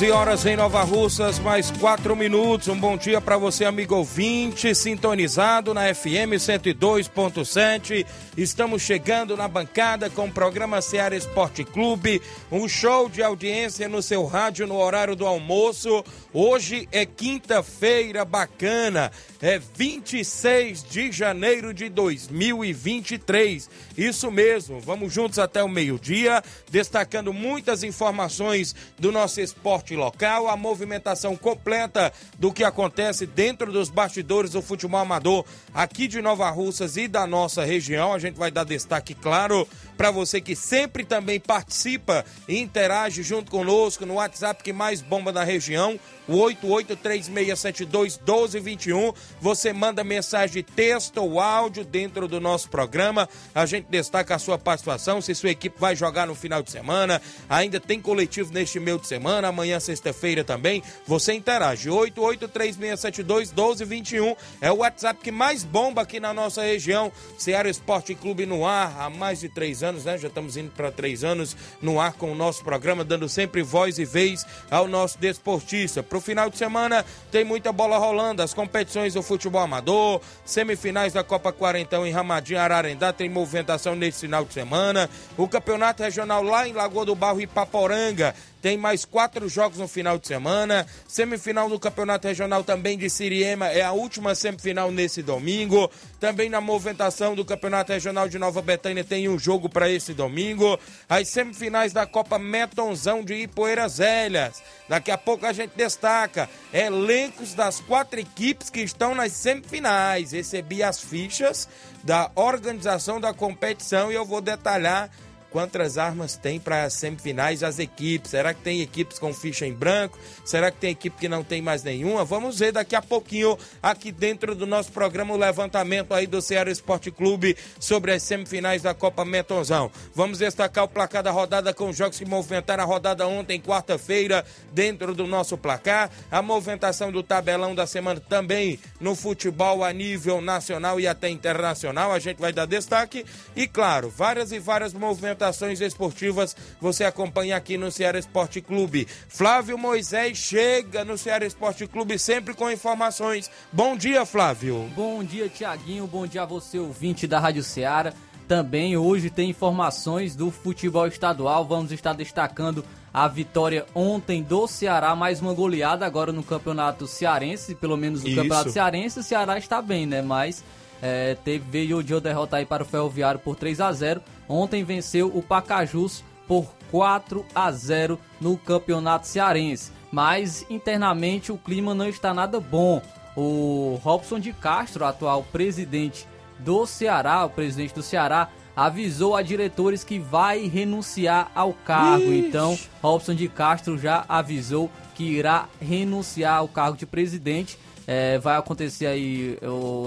11 horas em Nova Russas, mais 4 minutos. Um bom dia para você, amigo ouvinte, sintonizado na FM 102.7. Estamos chegando na bancada com o programa Seara Esporte Clube, um show de audiência no seu rádio no horário do almoço. Hoje é quinta-feira bacana, é 26 de janeiro de 2023. Isso mesmo, vamos juntos até o meio-dia, destacando muitas informações do nosso esporte esporte local, a movimentação completa do que acontece dentro dos bastidores do futebol amador aqui de Nova Russas e da nossa região. A gente vai dar destaque, claro, para você que sempre também participa e interage junto conosco no WhatsApp que mais bomba na região, o 8836721221. Você manda mensagem de texto ou áudio dentro do nosso programa. A gente destaca a sua participação, se sua equipe vai jogar no final de semana. Ainda tem coletivo neste meio de semana, amanhã, sexta-feira também. Você interage. 8836721221 é o WhatsApp que mais bomba aqui na nossa região. Ceará Esporte Clube no ar há mais de três anos, né? Já estamos indo para três anos no ar com o nosso programa, dando sempre voz e vez ao nosso desportista. Pro final de semana tem muita bola rolando, as competições do futebol amador, semifinais da Copa Quarentão em Ramadinho, Ararendá, tem movimentação nesse final de semana. O campeonato regional lá em Lagoa do Barro e Paporanga tem mais quatro jogos no final de semana. Semifinal do Campeonato Regional também de Siriema é a última semifinal nesse domingo. Também na movimentação do Campeonato Regional de Nova Betânia tem um jogo para esse domingo. As semifinais da Copa Metonzão de Ipoeiras Velhas. Daqui a pouco a gente destaca elencos das quatro equipes que estão nas semifinais. Recebi as fichas da organização da competição e eu vou detalhar quantas armas tem para as semifinais as equipes. Será que tem equipes com ficha em branco? Será que tem equipe que não tem mais nenhuma? Vamos ver daqui a pouquinho aqui dentro do nosso programa o levantamento aí do Ceará Esporte Clube sobre as semifinais da Copa Metonzão. Vamos destacar o placar da rodada com os jogos que movimentaram a rodada ontem, quarta-feira, dentro do nosso placar. A movimentação do tabelão da semana também no futebol a nível nacional e até internacional. A gente vai dar destaque. E claro, várias e várias movimentações esportivas você acompanha aqui no Ceará Esporte Clube. Flávio Moisés chega no Ceará Esporte Clube sempre com informações. Bom dia, Flávio. Bom dia, Tiaguinho. Bom dia a você, ouvinte da Rádio Ceará. Também hoje tem informações do futebol estadual. Vamos estar destacando a vitória ontem do Ceará, mais uma goleada agora no campeonato cearense, pelo menos no Isso. campeonato cearense. O Ceará está bem, né? Mas é, teve, veio de derrota aí para o Ferroviário por 3 a 0 Ontem venceu o Pacajus por 4 a 0 no Campeonato Cearense. Mas internamente o clima não está nada bom. O Robson de Castro, atual presidente do Ceará, o presidente do Ceará, avisou a diretores que vai renunciar ao cargo. Ixi. Então, Robson de Castro já avisou que irá renunciar ao cargo de presidente. É, vai acontecer aí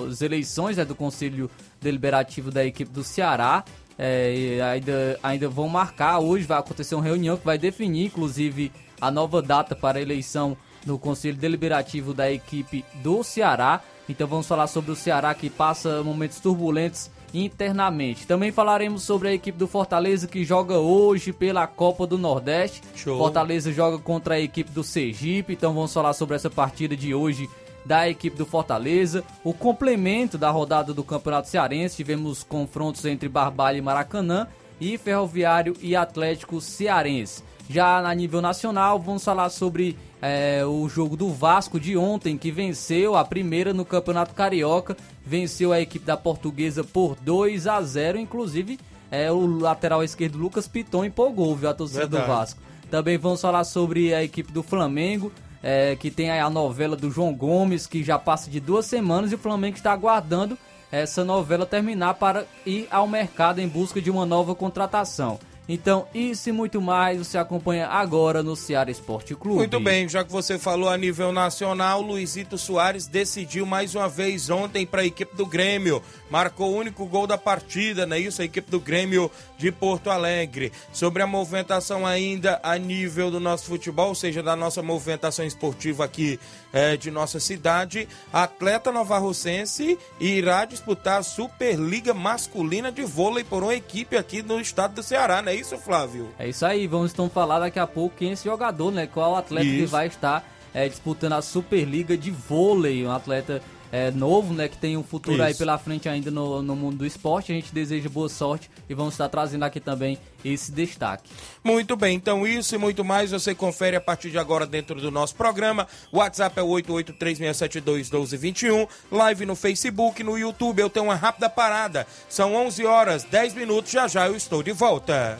as eleições né, do Conselho Deliberativo da equipe do Ceará. É, ainda, ainda vão marcar. Hoje vai acontecer uma reunião que vai definir, inclusive, a nova data para a eleição no Conselho Deliberativo da equipe do Ceará. Então vamos falar sobre o Ceará que passa momentos turbulentos internamente. Também falaremos sobre a equipe do Fortaleza que joga hoje pela Copa do Nordeste. Show. Fortaleza joga contra a equipe do Sergipe. Então vamos falar sobre essa partida de hoje da equipe do Fortaleza. O complemento da rodada do Campeonato Cearense, tivemos confrontos entre Barbalha e Maracanã e Ferroviário e Atlético Cearense. Já a nível nacional, vamos falar sobre é, o jogo do Vasco de ontem, que venceu a primeira no Campeonato Carioca, venceu a equipe da Portuguesa por 2 a 0 inclusive é, o lateral esquerdo Lucas Piton empolgou, viu, a torcida Verdade. do Vasco. Também vamos falar sobre a equipe do Flamengo, é, que tem a novela do João Gomes, que já passa de duas semanas e o Flamengo está aguardando essa novela terminar para ir ao mercado em busca de uma nova contratação. Então, isso e muito mais você acompanha agora no Ceará Esporte Clube. Muito bem, já que você falou a nível nacional, Luizito Soares decidiu mais uma vez ontem para a equipe do Grêmio. Marcou o único gol da partida, não é isso? A equipe do Grêmio de Porto Alegre. Sobre a movimentação ainda a nível do nosso futebol, ou seja, da nossa movimentação esportiva aqui é, de nossa cidade, atleta novarrocense irá disputar a Superliga Masculina de Vôlei por uma equipe aqui no estado do Ceará, não é isso, Flávio? É isso aí, vamos então falar daqui a pouco quem é esse jogador, né? Qual atleta isso. que vai estar é, disputando a Superliga de Vôlei, um atleta é, novo, né? Que tem um futuro Isso. aí pela frente ainda no, no mundo do esporte. A gente deseja boa sorte e vamos estar trazendo aqui também esse destaque. Muito bem, então isso e muito mais você confere a partir de agora dentro do nosso programa. O WhatsApp é 883671221, live no Facebook, no YouTube. Eu tenho uma rápida parada. São 11 horas 10 minutos, já já eu estou de volta.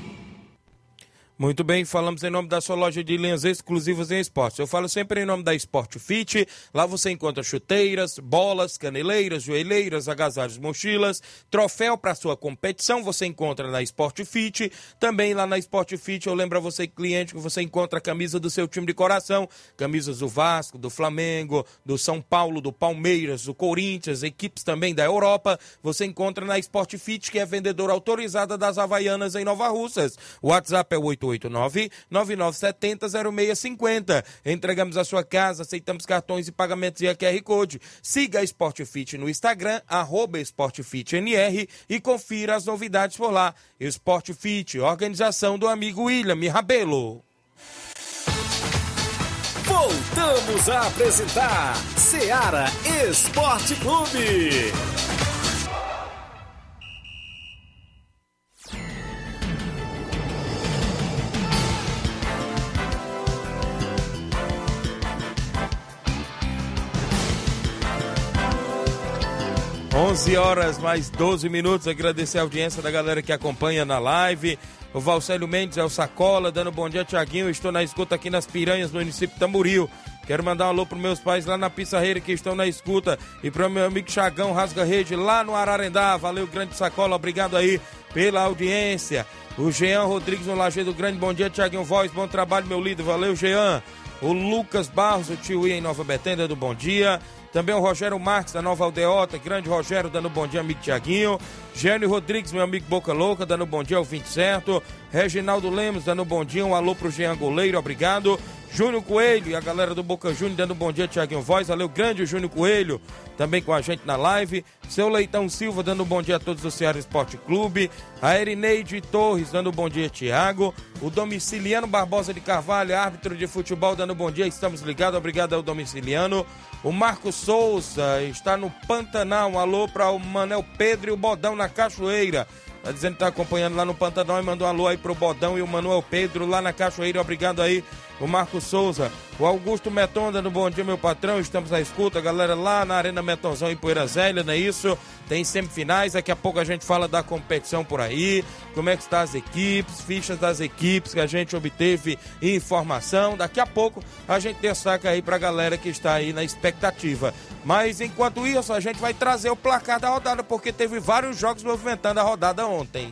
Muito bem, falamos em nome da sua loja de linhas exclusivas em esportes. Eu falo sempre em nome da Sport Fit. Lá você encontra chuteiras, bolas, caneleiras, joelheiras, agasalhos, mochilas, troféu para sua competição. Você encontra na Sport Fit. Também lá na Sport Fit, eu lembro a você, cliente, que você encontra a camisa do seu time de coração: camisas do Vasco, do Flamengo, do São Paulo, do Palmeiras, do Corinthians, equipes também da Europa. Você encontra na Sport Fit, que é vendedora autorizada das Havaianas em Nova Russas. O WhatsApp é 88 889-9970-0650. Entregamos a sua casa, aceitamos cartões e pagamentos via QR Code. Siga a Sportfit no Instagram, arroba SportFitNR e confira as novidades por lá. Sportfit, organização do amigo William Rabelo. Voltamos a apresentar Seara Esporte Clube. 11 horas mais 12 minutos. Agradecer a audiência da galera que acompanha na live. O Valcélio Mendes é o Sacola, dando bom dia, Tiaguinho. Estou na escuta aqui nas Piranhas, no município de Tamboril. Quero mandar um alô para meus pais lá na Pissarreira que estão na escuta. E para meu amigo Chagão Rasga Rede lá no Ararendá. Valeu, grande Sacola. Obrigado aí pela audiência. O Jean Rodrigues no Lajeado Grande. Bom dia, Tiaguinho Voz. Bom trabalho, meu líder. Valeu, Jean. O Lucas Barros, o tio I em Nova Betânia, do bom dia. Também o Rogério Marques, da Nova Aldeota. Grande Rogério, dando bom dia, amigo Tiaguinho. Gênio Rodrigues, meu amigo Boca Louca, dando bom dia 20 certo. Reginaldo Lemos, dando bom dia. Um alô pro Jean Goleiro, obrigado. Júnior Coelho e a galera do Boca Júnior dando bom dia, Tiaguinho Voz. Valeu, grande Júnior Coelho, também com a gente na live. Seu Leitão Silva dando bom dia a todos do Ceará Esporte Clube. A Erineide Torres dando bom dia, Tiago. O Domiciliano Barbosa de Carvalho, árbitro de futebol, dando bom dia. Estamos ligados, obrigado ao Domiciliano. O Marcos Souza está no Pantanal. Um alô para o Manel Pedro e o Bodão na Cachoeira. Tá dizendo que tá acompanhando lá no Pantanal e mandou um alô aí pro Bodão e o Manuel Pedro lá na Cachoeira. Obrigado aí o Marco Souza, o Augusto Meton dando bom dia, meu patrão. Estamos na escuta, galera, lá na Arena Metonzão em Poeira Zélia, não é isso? Tem semifinais, daqui a pouco a gente fala da competição por aí, como é que está as equipes, fichas das equipes que a gente obteve informação. Daqui a pouco a gente destaca aí pra galera que está aí na expectativa. Mas enquanto isso, a gente vai trazer o placar da rodada, porque teve vários jogos movimentando a rodada ontem.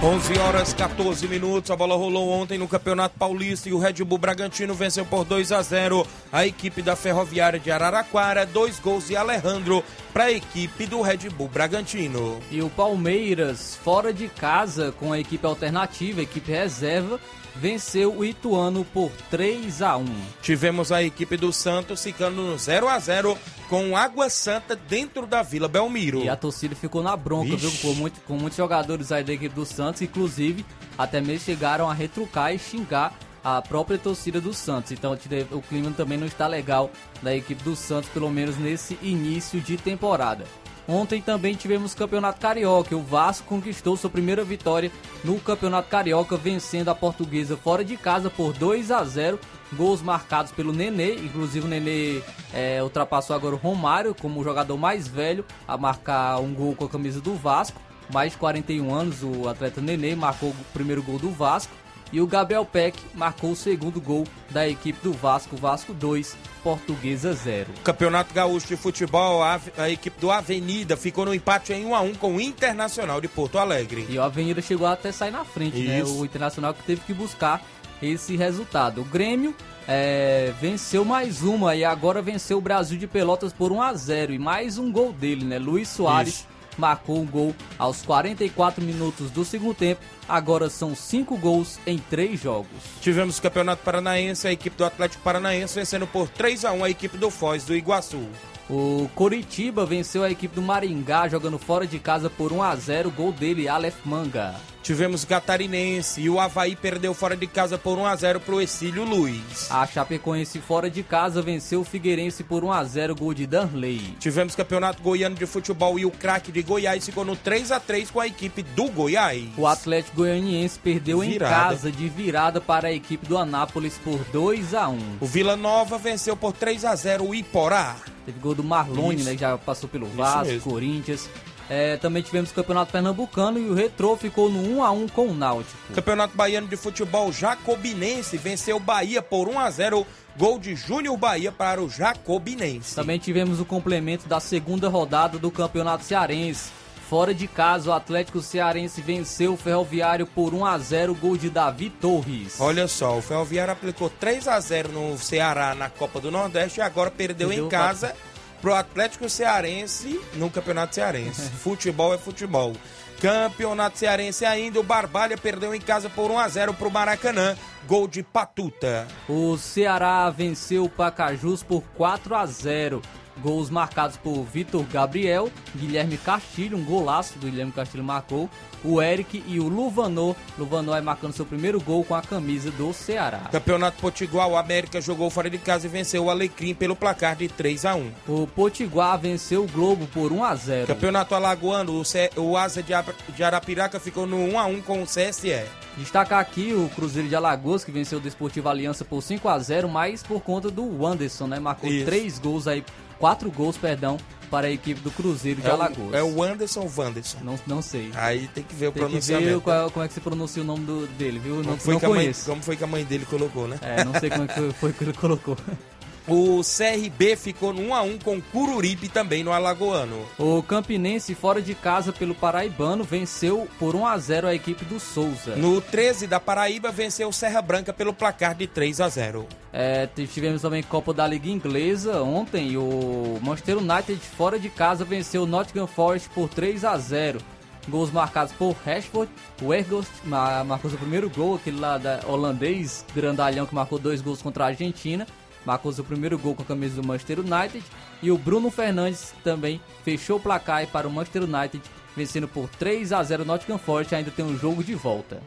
11 horas 14 minutos. A bola rolou ontem no Campeonato Paulista e o Red Bull Bragantino venceu por 2 a 0 a equipe da Ferroviária de Araraquara. Dois gols de Alejandro para a equipe do Red Bull Bragantino. E o Palmeiras, fora de casa, com a equipe alternativa, a equipe reserva, venceu o Ituano por 3 a 1. Tivemos a equipe do Santos ficando no 0 a 0 com Água Santa dentro da Vila Belmiro. E a torcida ficou na bronca, Vixe. viu? Com, muito- com muitos jogadores aí da equipe do Santos, inclusive até mesmo chegaram a retrucar e xingar a própria torcida do Santos. Então o clima também não está legal da equipe do Santos, pelo menos nesse início de temporada. Ontem também tivemos Campeonato Carioca. O Vasco conquistou sua primeira vitória no Campeonato Carioca, vencendo a Portuguesa fora de casa por 2 a 0. Gols marcados pelo Nenê, inclusive o Nenê é, ultrapassou agora o Romário como o jogador mais velho a marcar um gol com a camisa do Vasco. Mais de 41 anos, o atleta Nenê marcou o primeiro gol do Vasco. E o Gabriel Peck marcou o segundo gol da equipe do Vasco, Vasco 2, Portuguesa 0. Campeonato Gaúcho de Futebol, a, a equipe do Avenida ficou no empate em 1 a 1 com o Internacional de Porto Alegre. E a Avenida chegou até sair na frente, né? Isso. O Internacional que teve que buscar esse resultado. O Grêmio é, venceu mais uma e agora venceu o Brasil de Pelotas por 1 a 0 E mais um gol dele, né? Luiz Soares Isso. marcou um gol aos 44 minutos do segundo tempo. Agora são cinco gols em três jogos. Tivemos o Campeonato Paranaense, a equipe do Atlético Paranaense vencendo por 3 a 1 a equipe do Foz do Iguaçu. O Coritiba venceu a equipe do Maringá jogando fora de casa por 1 a 0 Gol dele, Aleph Manga. Tivemos o Catarinense e o Havaí perdeu fora de casa por 1 a 0 pro Exílio Luiz. A Chapecoense fora de casa venceu o Figueirense por 1 a 0 Gol de Danley. Tivemos Campeonato Goiano de Futebol e o craque de Goiás ficou no 3 a 3 com a equipe do Goiás. O Atlético Goianiense perdeu em Virada. casa de virada para a equipe do Anápolis por 2 a 1 O Vila Nova venceu por 3 a 0 o Iporá. Teve gol do Marlone, né? que Já passou pelo Vasco. Corinthians. É, também tivemos o Campeonato Pernambucano e o Retrô ficou no 1 a 1 com o Náutico. Campeonato Baiano de Futebol Jacobinense venceu o Bahia por 1 a 0 Gol de Júnior Bahia para o Jacobinense. Também tivemos o complemento da segunda rodada do Campeonato Cearense. Fora de casa, o Atlético Cearense venceu o Ferroviário por 1 a 0 gol de Davi Torres. Olha só, o Ferroviário aplicou 3 a 0 no Ceará na Copa do Nordeste e agora perdeu, Perdeu em casa pro Atlético Cearense no Campeonato Cearense. futebol é futebol. Campeonato Cearense ainda, o Barbalha perdeu em casa por 1 a 0 pro Maracanã. Gol de Patuta. O Ceará venceu o Pacajus por 4 a 0. Gols marcados por Vitor Gabriel, Guilherme Castilho, um golaço do Guilherme Castilho marcou, o Eric e o Luvanor. Luvanor aí marcando seu primeiro gol com a camisa do Ceará. Campeonato Potiguar, o América jogou fora de casa e venceu o Alecrim pelo placar de 3 a 1 O Potiguar venceu o Globo por 1 a 0. Campeonato Alagoano, o, C... o Asa de Arapiraca ficou no 1 a 1 com o CSE. Destacar aqui o Cruzeiro de Alagoas, que venceu o Desportivo Aliança por 5 a 0 mas por conta do Anderson, né? Marcou Isso. três gols aí, quatro gols, perdão, para a equipe do Cruzeiro de É Alagoas. o, é o Anderson ou Wanderson? Não, não sei. Aí tem que ver o Tem que ver pronunciamento. qual- como é que se pronuncia o nome do- dele, viu? Não, Como foi, não que a mãe, conheço. como foi que a mãe dele colocou, né? É, não sei como é que foi, foi que ele colocou. O CRB ficou no 1x1 com o Cururipe também no Alagoano. O Campinense, fora de casa pelo Paraibano, venceu por 1 a 0 a equipe do Souza. No 13 da Paraíba venceu o Serra Branca pelo placar de 3 a 0. É, tivemos também Copa da Liga Inglesa ontem. O Manchester United, fora de casa, venceu o Nottingham Forest por 3 a 0 Gols marcados por Rashford, o Ergost ma- marcou seu primeiro gol, aquele lá da holandês, grandalhão que marcou dois gols contra a Argentina. Marcou seu primeiro gol com a camisa do Manchester United. E o Bruno Fernandes também fechou o placar para o Manchester United, vencendo por 3 a 0 o Nottingham Forest. Ainda tem um jogo de volta.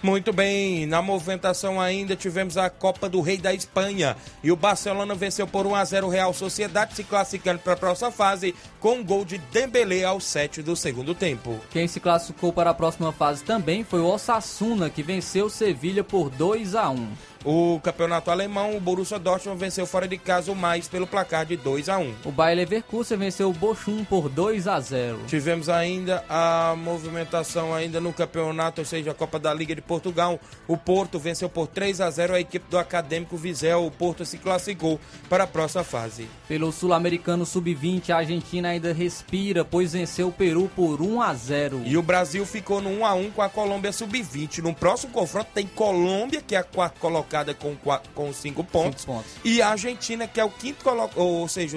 Muito bem, na movimentação ainda tivemos a Copa do Rei da Espanha e o Barcelona venceu por 1 a 0 o Real Sociedade, se classificando para a próxima fase com um gol de Dembélé aos 7 do segundo tempo. Quem se classificou para a próxima fase também foi o Osasuna, que venceu o Sevilha por 2 a 1. O campeonato alemão, o Borussia Dortmund venceu fora de casa o mais pelo placar de 2 a 1. O Bayer Leverkusen venceu o Bochum por 2 a 0. Tivemos ainda a movimentação ainda no campeonato, ou seja, a Copa da Liga de Portugal. O Porto venceu por 3 a 0 a equipe do Acadêmico Visel. O Porto se classificou para a próxima fase. Pelo Sul-Americano Sub-20, a Argentina ainda respira, pois venceu o Peru por 1 a 0. E o Brasil ficou no 1 a 1 com a Colômbia Sub-20. No próximo confronto tem Colômbia, que é a quarta colocada com, com cinco pontos, Cinco pontos. E a Argentina, que é o quinto colocado, ou seja,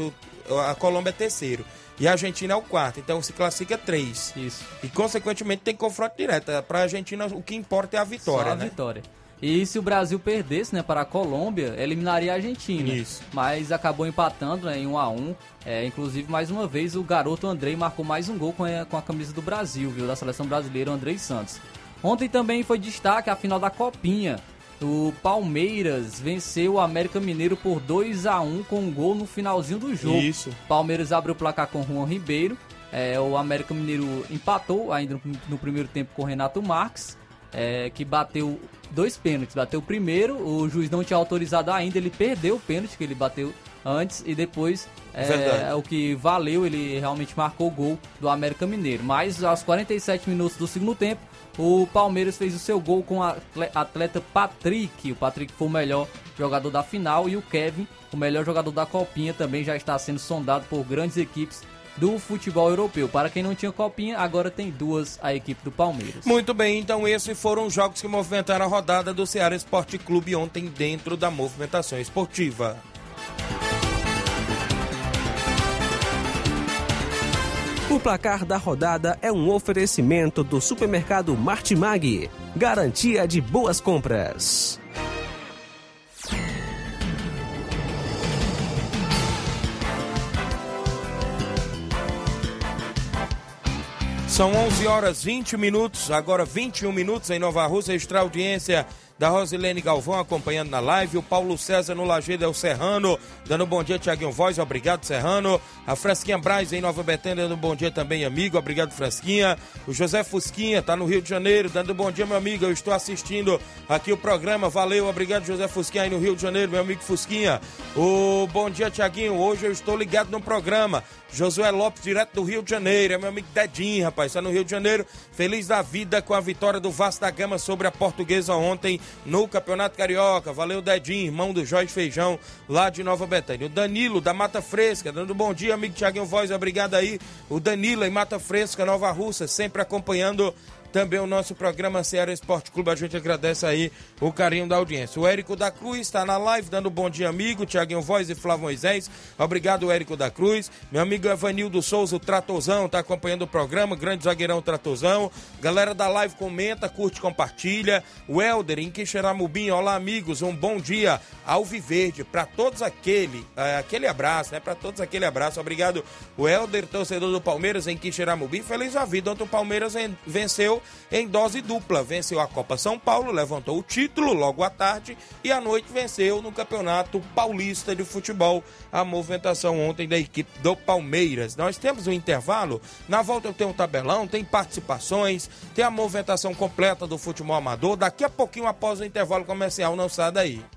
a Colômbia é terceiro. E a Argentina é o quarto, então se classifica três. Isso. E consequentemente tem confronto direto. Para a Argentina o que importa é a vitória, Só a né? vitória. E se o Brasil perdesse, né, para a Colômbia, eliminaria a Argentina. Isso. Mas acabou empatando né, em 1 a 1. É, inclusive, mais uma vez, o garoto Andrei marcou mais um gol com a, com a camisa do Brasil, viu? Da seleção brasileira, o Andrei Santos. Ontem também foi destaque a final da Copinha. O Palmeiras venceu o América Mineiro por 2 a 1 com um gol no finalzinho do jogo. Isso. Palmeiras abriu o placar com Juan Ribeiro. É, o América Mineiro empatou ainda no, primeiro tempo com Renato Marques, é, que bateu dois pênaltis. Bateu o primeiro, o juiz não tinha autorizado ainda, ele perdeu o pênalti que ele bateu antes e depois é, Verdade. o que valeu, ele realmente marcou o gol do América Mineiro. Mas aos 47 minutos do segundo tempo, o Palmeiras fez o seu gol com o atle- atleta Patrick. O Patrick foi o melhor jogador da final e o Kevin, o melhor jogador da Copinha, também já está sendo sondado por grandes equipes do futebol europeu. Para quem não tinha Copinha, agora tem duas a equipe do Palmeiras. Muito bem, então esses foram os jogos que movimentaram a rodada do Ceará Esporte Clube ontem dentro da movimentação esportiva. O placar da rodada é um oferecimento do supermercado Martimag. Garantia de boas compras. São 11 horas 20 minutos, agora 21 minutos em Nova Rússia, extra audiência da Rosilene Galvão acompanhando na live, o Paulo César no Lajeado é o Serrano, dando bom dia, Tiaguinho Voz, obrigado Serrano, a Fresquinha Braz em Nova Betânia, dando bom dia também, amigo, obrigado Fresquinha, o José Fusquinha tá no Rio de Janeiro, dando bom dia, meu amigo, eu estou assistindo aqui o programa, valeu, obrigado José Fusquinha aí no Rio de Janeiro, meu amigo Fusquinha, o bom dia, Tiaguinho, hoje eu estou ligado no programa, Josué Lopes, direto do Rio de Janeiro. É meu amigo Dedinho, rapaz. Está no Rio de Janeiro. Feliz da vida com a vitória do Vasco da Gama sobre a Portuguesa ontem no Campeonato Carioca. Valeu, Dedinho, irmão do Jorge Feijão, lá de Nova Betânia. O Danilo, da Mata Fresca, dando bom dia, amigo Tiaguinho Voz. Obrigado aí. O Danilo, em Mata Fresca, Nova Russa, sempre acompanhando também o nosso programa Ceará Esporte Clube. A gente agradece aí o carinho da audiência. O Érico da Cruz está na live, dando bom dia, amigo. Tiaguinho Voz e Flávio Moisés. Obrigado, Érico da Cruz. Meu amigo Evanildo Souza, o Tratozão, está acompanhando o programa. Grande zagueirão Tratozão. Galera da live comenta, curte, compartilha. O Helder, em Quixeramobim. Olá, amigos. Um bom dia ao Viverde. Para todos aquele, eh, aquele abraço, né? Para todos aquele abraço. Obrigado, o Helder, torcedor do Palmeiras em Quixeramobim. Feliz a vida. Ontem o Palmeiras en- em dose dupla. Venceu a Copa São Paulo, levantou o título logo à tarde e à noite venceu no Campeonato Paulista de Futebol a movimentação ontem da equipe do Palmeiras. Nós temos um intervalo, na volta eu tenho um tabelão, tem participações, tem a movimentação completa do futebol amador. Daqui a pouquinho após o intervalo comercial, não sai daí.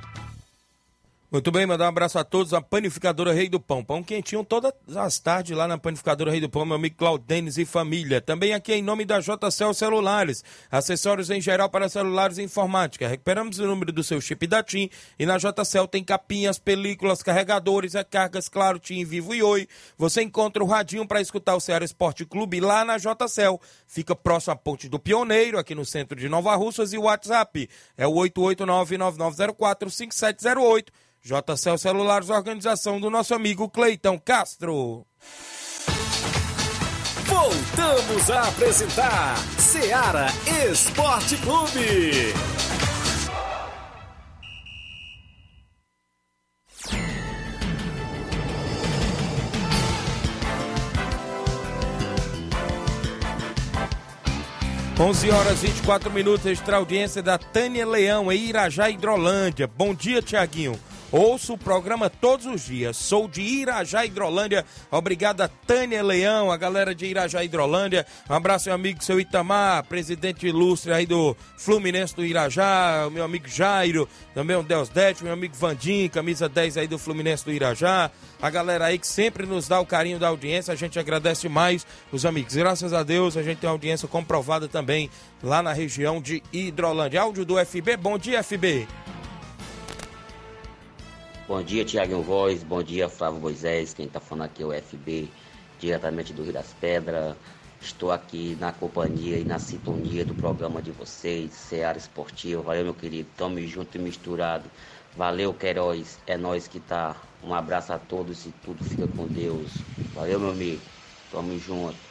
Muito bem, mandar um abraço a todos. A panificadora Rei do Pão. Pão quentinho todas as tardes lá na panificadora Rei do Pão, meu amigo Claudenes e família. Também aqui em nome da JCL Celulares. Acessórios em geral para celulares e informática. Recuperamos o número do seu chip da TIM. E na JCL tem capinhas, películas, carregadores, recargas, claro, TIM, Vivo e Oi. Você encontra o radinho para escutar o Ceará Esporte Clube lá na JCL. Fica próximo à Ponte do Pioneiro, aqui no centro de Nova Russas. E o WhatsApp é o 889-9904-5708. JCL Celulares, organização do nosso amigo Cleitão Castro. Voltamos a apresentar Seara Esporte Clube. 11 horas 24 minutos, extra audiência da Tânia Leão, em Irajá, Hidrolândia. Bom dia, Tiaguinho. Ouço o programa todos os dias. Sou de Irajá, Hidrolândia. Obrigado a Tânia Leão, a galera de Irajá, Hidrolândia. Um abraço, meu amigo, seu Itamar, presidente ilustre aí do Fluminense do Irajá, o meu amigo Jairo, também o Deus Dete, meu amigo Vandim, camisa 10 aí do Fluminense do Irajá. A galera aí que sempre nos dá o carinho da audiência, a gente agradece mais os amigos. Graças a Deus, a gente tem audiência comprovada também lá na região de Hidrolândia. Áudio do FB, bom dia, FB. Bom dia, Tiago Voz. Bom dia, Flávio Moisés. Quem está falando aqui é o FB, diretamente do Rio das Pedras. Estou aqui na companhia e na sintonia do programa de vocês, Seara Esportivo. Valeu, meu querido. Tamo junto e misturado. Valeu, Queiroz. É nós que tá. Um abraço a todos e tudo fica com Deus. Valeu, meu amigo. Tamo junto.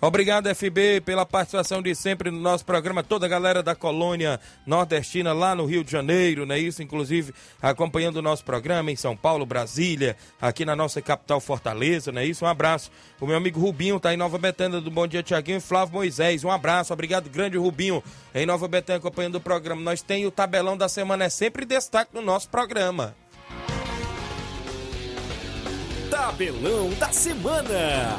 Obrigado, FB, pela participação de sempre no nosso programa. Toda a galera da colônia nordestina lá no Rio de Janeiro, né? Isso, inclusive, acompanhando o nosso programa em São Paulo, Brasília, aqui na nossa capital Fortaleza, né? Isso, um abraço. O meu amigo Rubinho tá em Nova Betânia do Bom Dia Tiaguinho e Flávio Moisés. Um abraço, obrigado, grande Rubinho, em Nova Betânia acompanhando o programa. Nós tem o tabelão da semana, é sempre destaque no nosso programa. Tabelão da semana.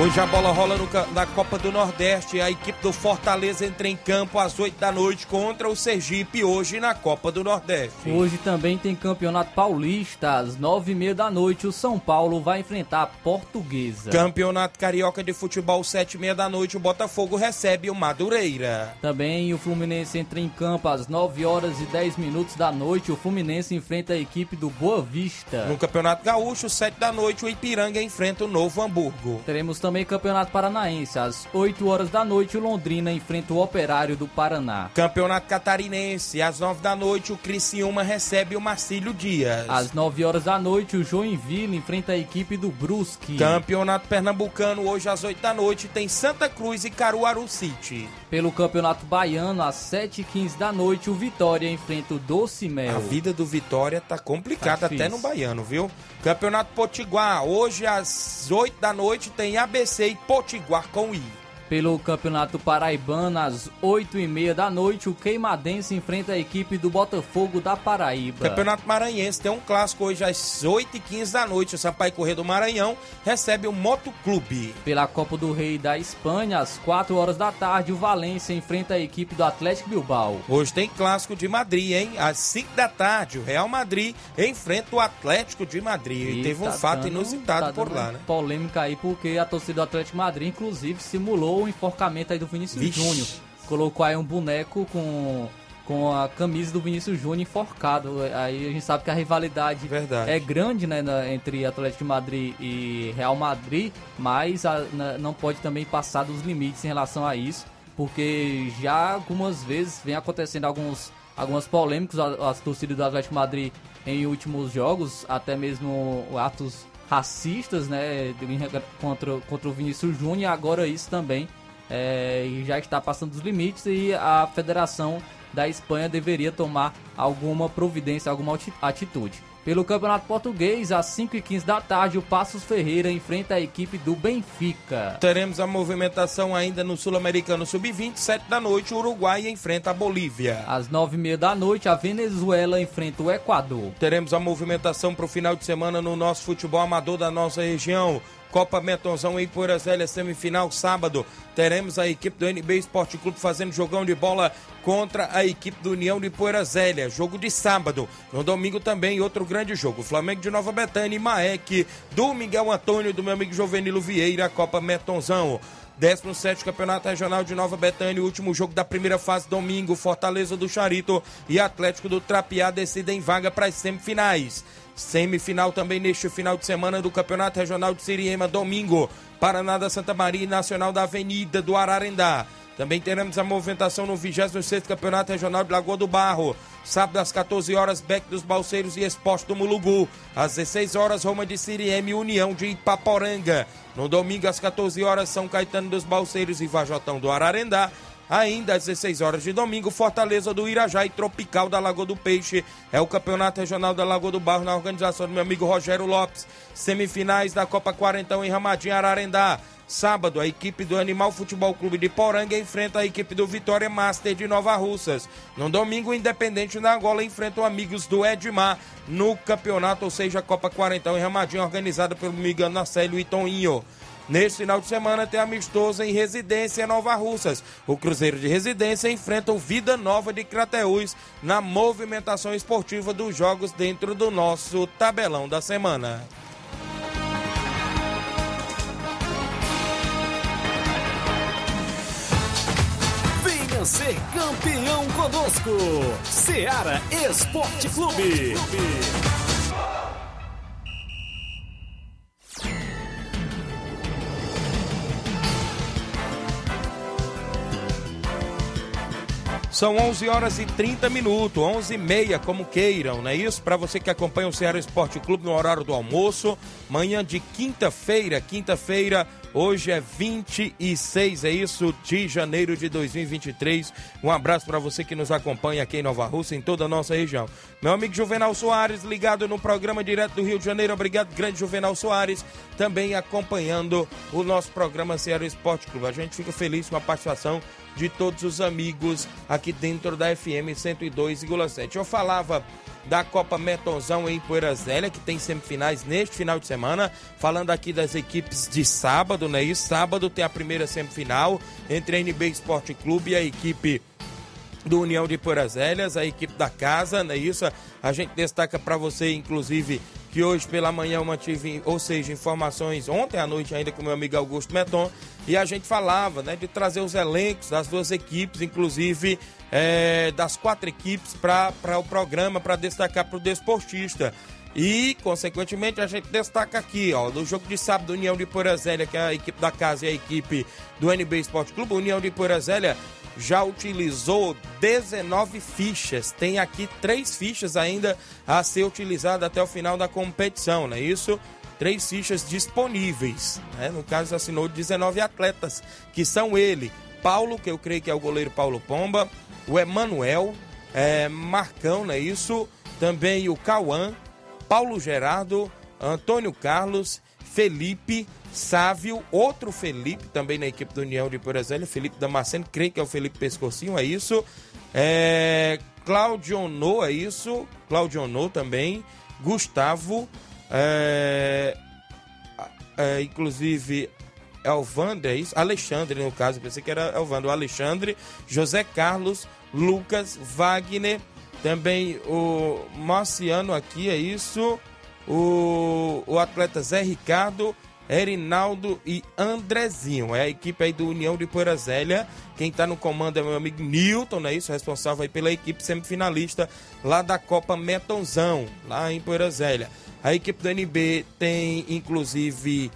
Hoje a bola rola no na Copa do Nordeste. A equipe do Fortaleza entra em campo às 8 da noite contra o Sergipe, hoje na Copa do Nordeste. Hoje também tem Campeonato Paulista, às nove e meia da noite. O São Paulo vai enfrentar a Portuguesa. Campeonato Carioca de Futebol, 7 e meia da noite. O Botafogo recebe o Madureira. Também o Fluminense entra em campo às 9 horas e 10 minutos da noite. O Fluminense enfrenta a equipe do Boa Vista. No Campeonato Gaúcho, 7 da noite, o Ipiranga enfrenta o Novo Hamburgo. Teremos também Campeonato Paranaense. Às 8 horas da noite, o Londrina enfrenta o Operário do Paraná. Campeonato Catarinense, às 9 da noite, o Criciúma recebe o Marcílio Dias. Às 9 horas da noite, o Joinville enfrenta a equipe do Brusque. Campeonato Pernambucano, hoje às 8 da noite, tem Santa Cruz e Caruaru City. Pelo Campeonato Baiano, às 7h15 da noite, o Vitória enfrenta o Doce Mel. A vida do Vitória tá complicada Tá até no Baiano, viu? Campeonato Potiguar, hoje às 8 da noite tem ABC e Potiguar com I. Pelo Campeonato Paraibano, às 8h30 da noite, o Queimadense enfrenta a equipe do Botafogo da Paraíba. Campeonato Maranhense tem um clássico hoje às 8h15 da noite. O Sampaio Corrêa do Maranhão recebe o Motoclube. Pela Copa do Rei da Espanha, às 4 horas da tarde, o Valência enfrenta a equipe do Atlético Bilbao. Hoje tem clássico de Madrid, hein? Às 5 da tarde, o Real Madrid enfrenta o Atlético de Madrid. E, teve um tá fato dando- inusitado tá por lá, né? Polêmica aí, porque a torcida do Atlético de Madrid, inclusive, simulou o enforcamento aí do Vinícius Vixe. Júnior. Colocou aí um boneco com, com a camisa do Vinícius Júnior enforcado. Aí a gente sabe que a rivalidade Verdade. é grande, né, na- entre Atlético de Madrid e Real Madrid, mas a- na- não pode também passar dos limites em relação a isso, porque já algumas vezes vem acontecendo alguns, algumas polêmicas as torcidas do Atlético de Madrid em últimos jogos, até mesmo atos racistas, né, contra, contra o Vinícius Júnior, e agora isso também é, já está passando dos limites e a Federação da Espanha deveria tomar alguma providência, alguma ati- atitude. Pelo Campeonato Português, às 5h15 da tarde, o Passos Ferreira enfrenta a equipe do Benfica. Teremos a movimentação ainda no Sul-Americano Sub-20, 7 da noite, o Uruguai enfrenta a Bolívia. Às 9h30 da noite, a Venezuela enfrenta o Equador. Teremos a movimentação para o final de semana no nosso futebol amador da nossa região. Copa Metonzão em Velhas, semifinal sábado. Teremos a equipe do NB Esporte Clube fazendo jogão de bola contra a equipe do União de Velhas. Jogo de sábado. No domingo também outro grande jogo. Flamengo de Nova Betânia e Maek do Miguel Antônio do meu amigo Jovenilo Vieira, Copa Metonzão. 17 Campeonato Regional de Nova Betânia, último jogo da primeira fase, domingo, Fortaleza do Charito e Atlético do Trapiá decidem vaga para as semifinais. Semifinal também neste final de semana do Campeonato Regional de Siriema, domingo, Paraná da Santa Maria e Nacional da Avenida do Ararendá. Também teremos a movimentação no 26º Campeonato Regional de Lagoa do Barro. Sábado às 14 horas, Beck dos Balseiros e Esporte do Mulugu. Às 16 horas, Roma de Siriema e União de Ipaporanga. No domingo, às 14 horas, São Caetano dos Balseiros e Vajotão do Ararendá. Ainda às 16 horas de domingo, Fortaleza do Irajá e Tropical da Lagoa do Peixe. É o Campeonato Regional da Lagoa do Barro na organização do meu amigo Rogério Lopes. Semifinais da Copa Quarentão em Ramadinho, Ararendá. Sábado, a equipe do Animal Futebol Clube de Poranga enfrenta a equipe do Vitória Master de Nova Russas. No domingo, o Independente da Angola enfrenta o Amigos do Edmar no campeonato, ou seja, a Copa Quarentão em Ramadinho, organizada pelo Miguel Nacélio e Toninho. Neste final de semana tem amistoso em Residência Nova Russas. O Cruzeiro de Residência enfrenta o Vida Nova de Crateús na movimentação esportiva dos jogos dentro do nosso tabelão da semana. Venha ser campeão conosco. Seara Esporte Clube. São 11 horas e 30 minutos, 11 e meia, como queiram, não é isso? Para você que acompanha o Ceará Esporte Clube no horário do almoço, manhã de quinta-feira, quinta-feira, hoje é 26, é isso, de janeiro de 2023. Um abraço para você que nos acompanha aqui em Nova Rússia, em toda a nossa região. Meu amigo Juvenal Soares, ligado no programa direto do Rio de Janeiro, obrigado, grande Juvenal Soares, também acompanhando o nosso programa Ceará Esporte Clube. A gente fica feliz com a participação de todos os amigos aqui dentro da FM 102,7. Eu falava da Copa Metonzão em Poeira Zélia, que tem semifinais neste final de semana. Falando aqui das equipes de sábado, né? E sábado tem a primeira semifinal entre a NB Esporte Clube e a equipe do União de Poeiras Zélias, a equipe da casa, né? Isso a gente destaca para você, inclusive, que hoje pela manhã eu mantive, ou seja, informações ontem à noite ainda com meu amigo Augusto Meton, e a gente falava, né, de trazer os elencos das duas equipes, inclusive é, das quatro equipes para o programa, para destacar para o desportista. E, consequentemente, a gente destaca aqui, ó, no jogo de sábado, União de Porazélia, que é a equipe da casa e a equipe do NB Esporte Clube, União de Porazélia já utilizou 19 fichas. Tem aqui três fichas ainda a ser utilizada até o final da competição, não é isso? Três fichas disponíveis. Né? No caso, assinou 19 atletas, que são ele, Paulo, que eu creio que é o goleiro Paulo Pomba, o Emanuel, é, Marcão, não é isso? Também o Cauã, Paulo Gerardo, Antônio Carlos, Felipe, Sávio, outro Felipe, também na equipe do União de Porazélia, Felipe Damasceno, creio que é o Felipe Pescocinho, é isso. É, Claudionô, é isso. Claudionô também. Gustavo, é, é, inclusive Elvander, é isso? Alexandre, no caso, pensei que era Elvander. Alexandre, José Carlos, Lucas, Wagner, também o Marciano aqui, é isso. O, o atleta Zé Ricardo, Erinaldo e Andrezinho. É a equipe aí do União de Poeirazélia. Quem está no comando é meu amigo Newton, é isso? Responsável aí pela equipe semifinalista lá da Copa Metonzão, lá em Poeirazélia. A equipe do NB tem, inclusive,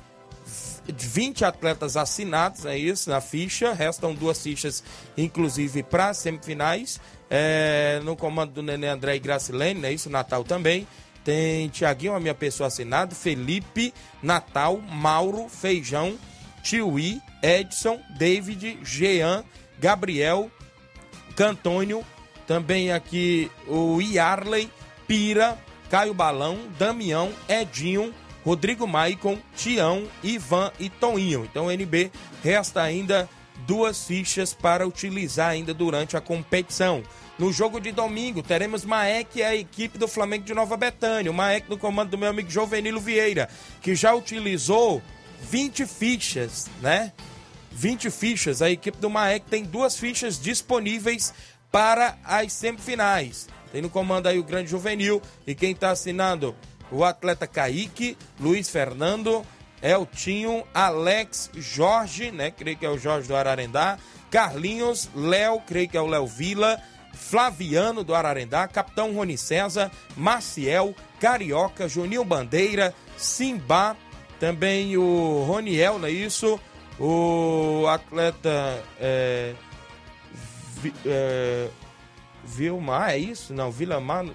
20 atletas assinados, é isso, na ficha. Restam duas fichas, inclusive, para semifinais. É, no comando do Nenê André e Gracilene, é isso, Natal também. Tem Tiaguinho, a minha pessoa assinada, Felipe, Natal, Mauro, Feijão, Tiuí, Edson, David, Jean, Gabriel, Cantônio, também aqui o Iarley, Pira, Caio Balão, Damião, Edinho, Rodrigo Maicon, Tião, Ivan e Toninho. Então o NB resta ainda duas fichas para utilizar ainda durante a competição. No jogo de domingo, teremos Maek e a equipe do Flamengo de Nova Betânia. O Maek no comando do meu amigo Jovenilo Vieira, que já utilizou 20 fichas, né? 20 fichas. A equipe do Maek tem duas fichas disponíveis para as semifinais. Tem no comando aí o grande juvenil e quem está assinando o atleta Kaique, Luiz Fernando, Eltinho, Alex, Jorge, né? Creio que é o Jorge do Ararendá, Carlinhos, Léo, creio que é o Léo Vila, Flaviano do Ararendá, Capitão Rony César, Maciel, Carioca, Juninho Bandeira, Simba, também o Roniel, não é isso? O atleta é, Vi, é, Vilmar, é isso? Não, Vilamar,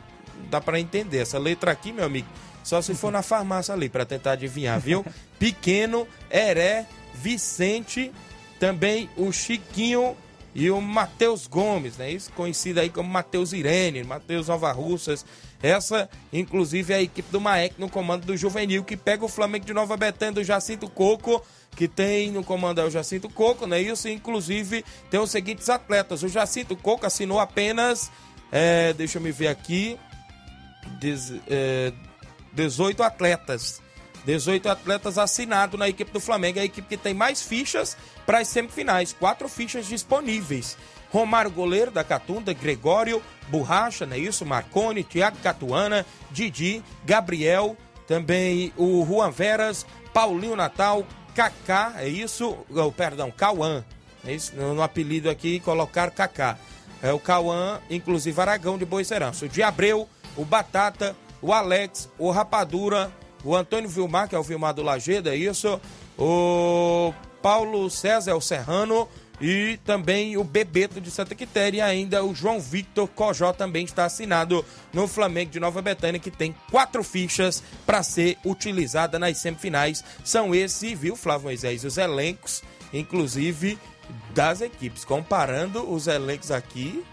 dá para entender. Essa letra aqui, meu amigo, só se for na farmácia ali para tentar adivinhar, viu? Pequeno, Heré, Vicente, também o Chiquinho e o Matheus Gomes, né? Isso conhecido aí como Matheus Irene, Matheus Nova Russas. Essa, inclusive, é a equipe do Maek no comando do Juvenil, que pega o Flamengo de Nova Betânia do Jacinto Coco, que tem no comando é o Jacinto Coco, né? Isso, inclusive, tem os seguintes atletas. O Jacinto Coco assinou apenas, é, deixa eu me ver aqui, Des, é, 18 atletas. 18 atletas assinados na equipe do Flamengo. É a equipe que tem mais fichas para as semifinais. Quatro fichas disponíveis. Romário Goleiro da Catunda, Gregório, Borracha, não é isso? Marcone, Thiago Catuana, Didi, Gabriel, também o Juan Veras, Paulinho Natal, Kaká, é isso? Oh, perdão, Cauã. É isso? No, no apelido aqui colocar Kaká. É o Cauã, inclusive Aragão de Boicerança. O de Abreu, o Batata, o Alex, o Rapadura, o Antônio Vilmar, que é o Vilmar do Lagedo, é isso? O Paulo César, é o Serrano, e também o Bebeto de Santa Quitéria e ainda o João Victor Cojó também está assinado no Flamengo de Nova Betânia, que tem quatro fichas para ser utilizada nas semifinais. São esses, viu, Flávio Moisés, os elencos, inclusive das equipes. Comparando os elencos aqui,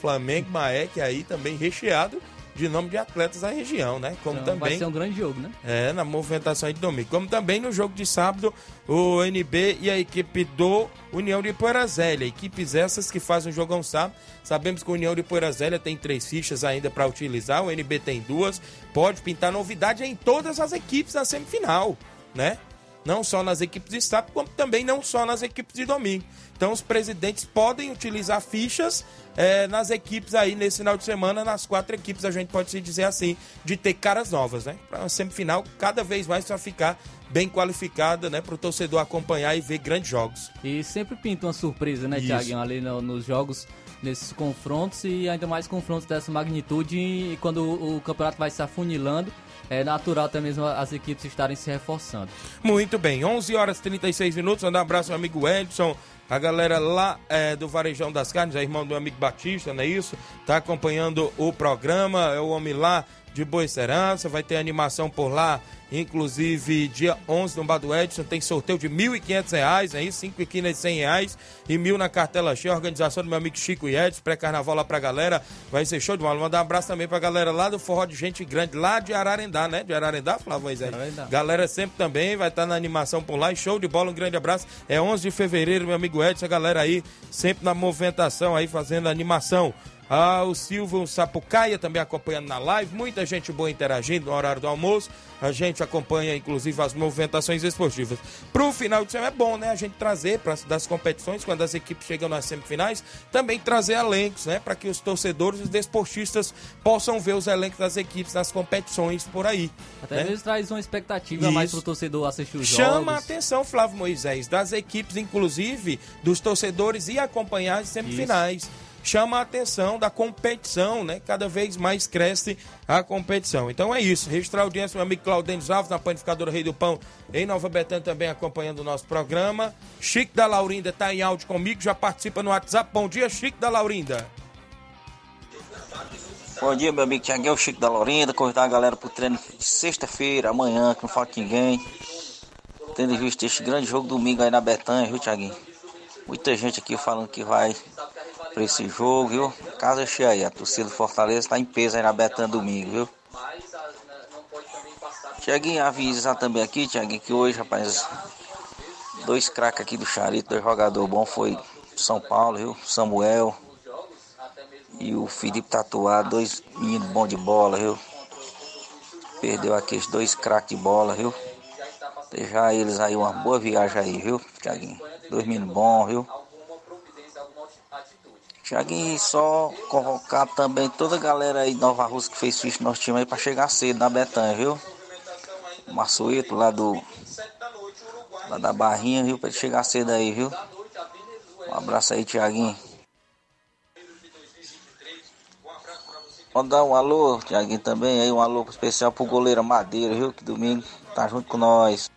Flamengo, Maek aí também recheado de nome de atletas da região, né? Como Então, também Vai ser um grande jogo, né? é, na movimentação aí de domingo. Como também no jogo de sábado, o NB e a equipe do União de Poeirazélia. Equipes essas que fazem o jogão sábado. Sabemos que o União de Poeirazélia tem três fichas ainda para utilizar, o NB tem duas. Pode pintar novidade em todas as equipes da semifinal, né? Não só nas equipes de sábado, como também não só nas equipes de domingo. Então os presidentes podem utilizar fichas eh, nas equipes aí nesse final de semana, nas quatro equipes, a gente pode se dizer assim, de ter caras novas, né? Para uma semifinal cada vez mais para ficar bem qualificada, né? Para o torcedor acompanhar e ver grandes jogos. E sempre pinta uma surpresa, né. Thiaguinho, ali no- nos jogos, nesses confrontos e ainda mais confrontos dessa magnitude e quando o, o campeonato vai se afunilando, é natural até mesmo as equipes estarem se reforçando. Muito bem, 11 horas e 36 minutos. Mandar um abraço ao amigo Edson, a galera lá é, do Varejão das Carnes, a irmão do amigo Batista, não é isso? Tá acompanhando o programa, é o homem lá de Boa Serança, vai ter animação por lá, inclusive dia 11 no Bar do Edson, tem sorteio de 1.500 reais, aí 5 quinas de 100 reais e mil na cartela cheia, organização do meu amigo Chico e Edson, pré-carnaval lá pra galera, vai ser show de bola. Mandar um abraço também pra galera lá do Forró de Gente Grande, lá de Ararendá, né? De Ararendá, Flávio Moisés? Ararendá. Galera sempre também vai estar na animação por lá. E show de bola, um grande abraço. É 11 de fevereiro, meu amigo Edson, a galera aí sempre na movimentação aí fazendo animação. Ah, o Silvio Sapucaia também acompanhando na live. Muita gente boa interagindo no horário do almoço. A gente acompanha, inclusive, as movimentações esportivas. Pro final de semana é bom, né? A gente trazer para das competições, quando as equipes chegam nas semifinais, também trazer elencos, né? Para que os torcedores e os desportistas possam ver os elencos das equipes nas competições por aí. Até né? mesmo traz uma expectativa a mais Isso. pro torcedor assistir os Chama a jogos. atenção, Flávio Moisés, das equipes, inclusive, dos torcedores e acompanhar as semifinais. Chama a atenção da competição, né? Cada vez mais cresce a competição. Então é isso. Registrar a audiência, meu amigo Claudênio Alves, na panificadora Rei do Pão, em Nova Betânia, também acompanhando o nosso programa. Chico da Laurinda está em áudio comigo, já participa no WhatsApp. Bom dia, Chico da Laurinda. Bom dia, meu amigo Tiaguinho, Chico da Lorinda. Convidar a galera pro treino de sexta-feira, amanhã, que não falta ninguém. Tendo em vista este grande jogo domingo aí na Betânia, viu, Tiaguinho? Muita gente aqui falando que vai pra esse jogo, viu? Casa cheia aí, a torcida do Fortaleza tá em peso aí na Betânia domingo, viu? Tiaguinho, avisar também aqui, Tiaguinho, que hoje, rapaz, dois craques aqui do Charito, dois jogadores bons foi São Paulo, viu? Samuel e o Felipe Tatuado, dois meninos bons de bola, viu? Perdeu aqueles dois craques de bola, viu? Deixar eles aí uma boa viagem aí, viu, Tiaguinho? Dois meninos bons, viu? Tiaguinho, só convocar também toda a galera aí de Nova Rússia que fez ficha no nosso time aí pra chegar cedo na Betanha, viu? O Marçoeto lá do. Lá da Barrinha, viu? Pra ele chegar cedo aí, viu? Um abraço aí, Tiaguinho. Pode dar um alô, Tiaguinho, também aí, um alô especial pro goleiro Madeira, viu? Que domingo tá junto com nós.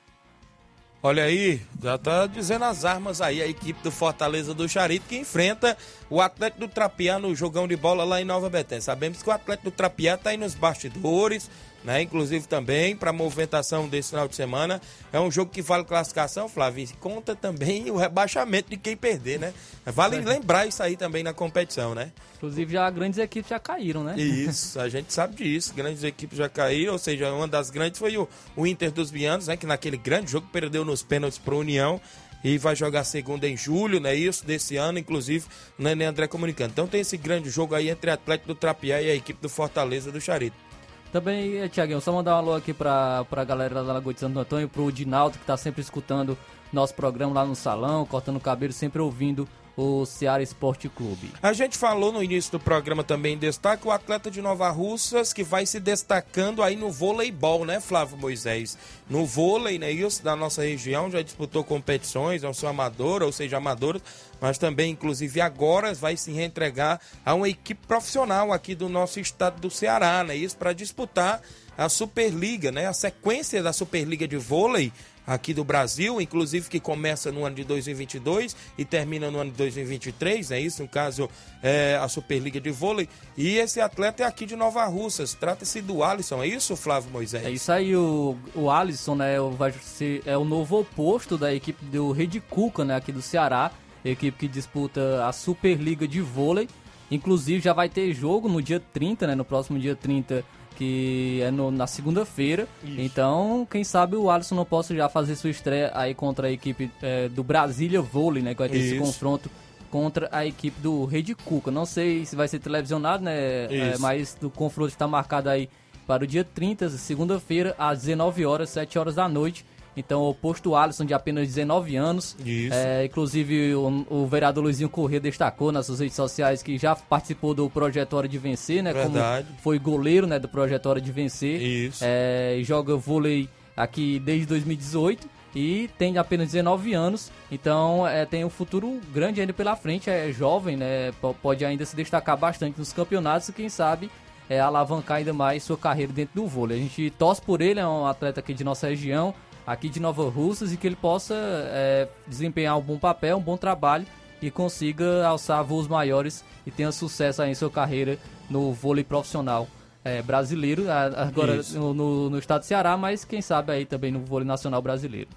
Olha aí, já tá dizendo as armas aí, a equipe do Fortaleza do Charito que enfrenta o Atlético do Trapiá no jogão de bola lá em Nova Betânia. Sabemos que o Atlético do Trapiá tá aí nos bastidores, né? Inclusive também para movimentação desse final de semana. É um jogo que vale classificação, Flávio, e conta também o rebaixamento de quem perder, né? Vale lembrar isso aí também na competição, né? Inclusive já grandes equipes já caíram, né? Isso, a gente sabe disso. Grandes equipes já caíram, ou seja, uma das grandes foi o, o Inter dos Bianos, né? Que naquele grande jogo perdeu nos pênaltis para União e vai jogar segunda em julho, né? Isso, desse ano, inclusive, o Nenê André comunicando. Então tem esse grande jogo aí entre Atlético do Trapiá e a equipe do Fortaleza do Charito. Também, Tiaguinho, só mandar um alô aqui pra, pra galera da Lagoa de Santo Antônio, pro Dinaldo, que tá sempre escutando nosso programa lá no salão, cortando o cabelo, sempre ouvindo o Ceará Esporte Clube. A gente falou no início do programa também, destaca o atleta de Nova Russas que vai se destacando aí no voleibol, né, Flávio Moisés? No vôlei, né, isso, da nossa região, já disputou competições, não sou amador, ou seja, amador, mas também, inclusive, agora vai se reentregar a uma equipe profissional aqui do nosso estado do Ceará, né, isso, para disputar a Superliga, né, a sequência da Superliga de vôlei aqui do Brasil, inclusive que começa no ano de 2022 e termina no ano de 2023, é isso, no caso é, a Superliga de Vôlei. E esse atleta é aqui de Nova Russas, trata-se do Alisson, é isso, Flávio Moisés? É isso aí, o, o Alisson, né, vai ser, é o novo oposto da equipe do Rede Cuca, né, aqui do Ceará, equipe que disputa a Superliga de Vôlei. Inclusive já vai ter jogo no dia 30, né, no próximo dia 30 que é no, na segunda-feira. Então, quem sabe o Alisson não possa já fazer sua estreia aí contra a equipe é, do Brasília Vôlei, né? Que vai ter esse Isso. confronto contra a equipe do Rede Cuca. Não sei se vai ser televisionado, né? É, mas o confronto está marcado aí para o dia 30, segunda-feira, às 19 horas, 7 horas da noite. Então, o posto Alisson, de apenas 19 anos. Isso. É, inclusive, o, o vereador Luizinho Corrêa destacou nas suas redes sociais que já participou do projeto Hora de Vencer, né? Verdade. Como foi goleiro, né, do projeto Hora de Vencer. Isso. É, e joga vôlei aqui desde 2018 e tem apenas 19 anos. Então, é, tem um futuro grande ainda pela frente. É jovem, né? po- Pode ainda se destacar bastante nos campeonatos e quem sabe é, alavancar ainda mais sua carreira dentro do vôlei. A gente torce por ele, é um atleta aqui de nossa região, aqui de Nova Russas, e que ele possa é, desempenhar um bom papel, um bom trabalho e consiga alçar voos maiores e tenha sucesso aí em sua carreira no vôlei profissional é, brasileiro, agora no, no, no estado do Ceará, mas quem sabe aí também no vôlei nacional brasileiro.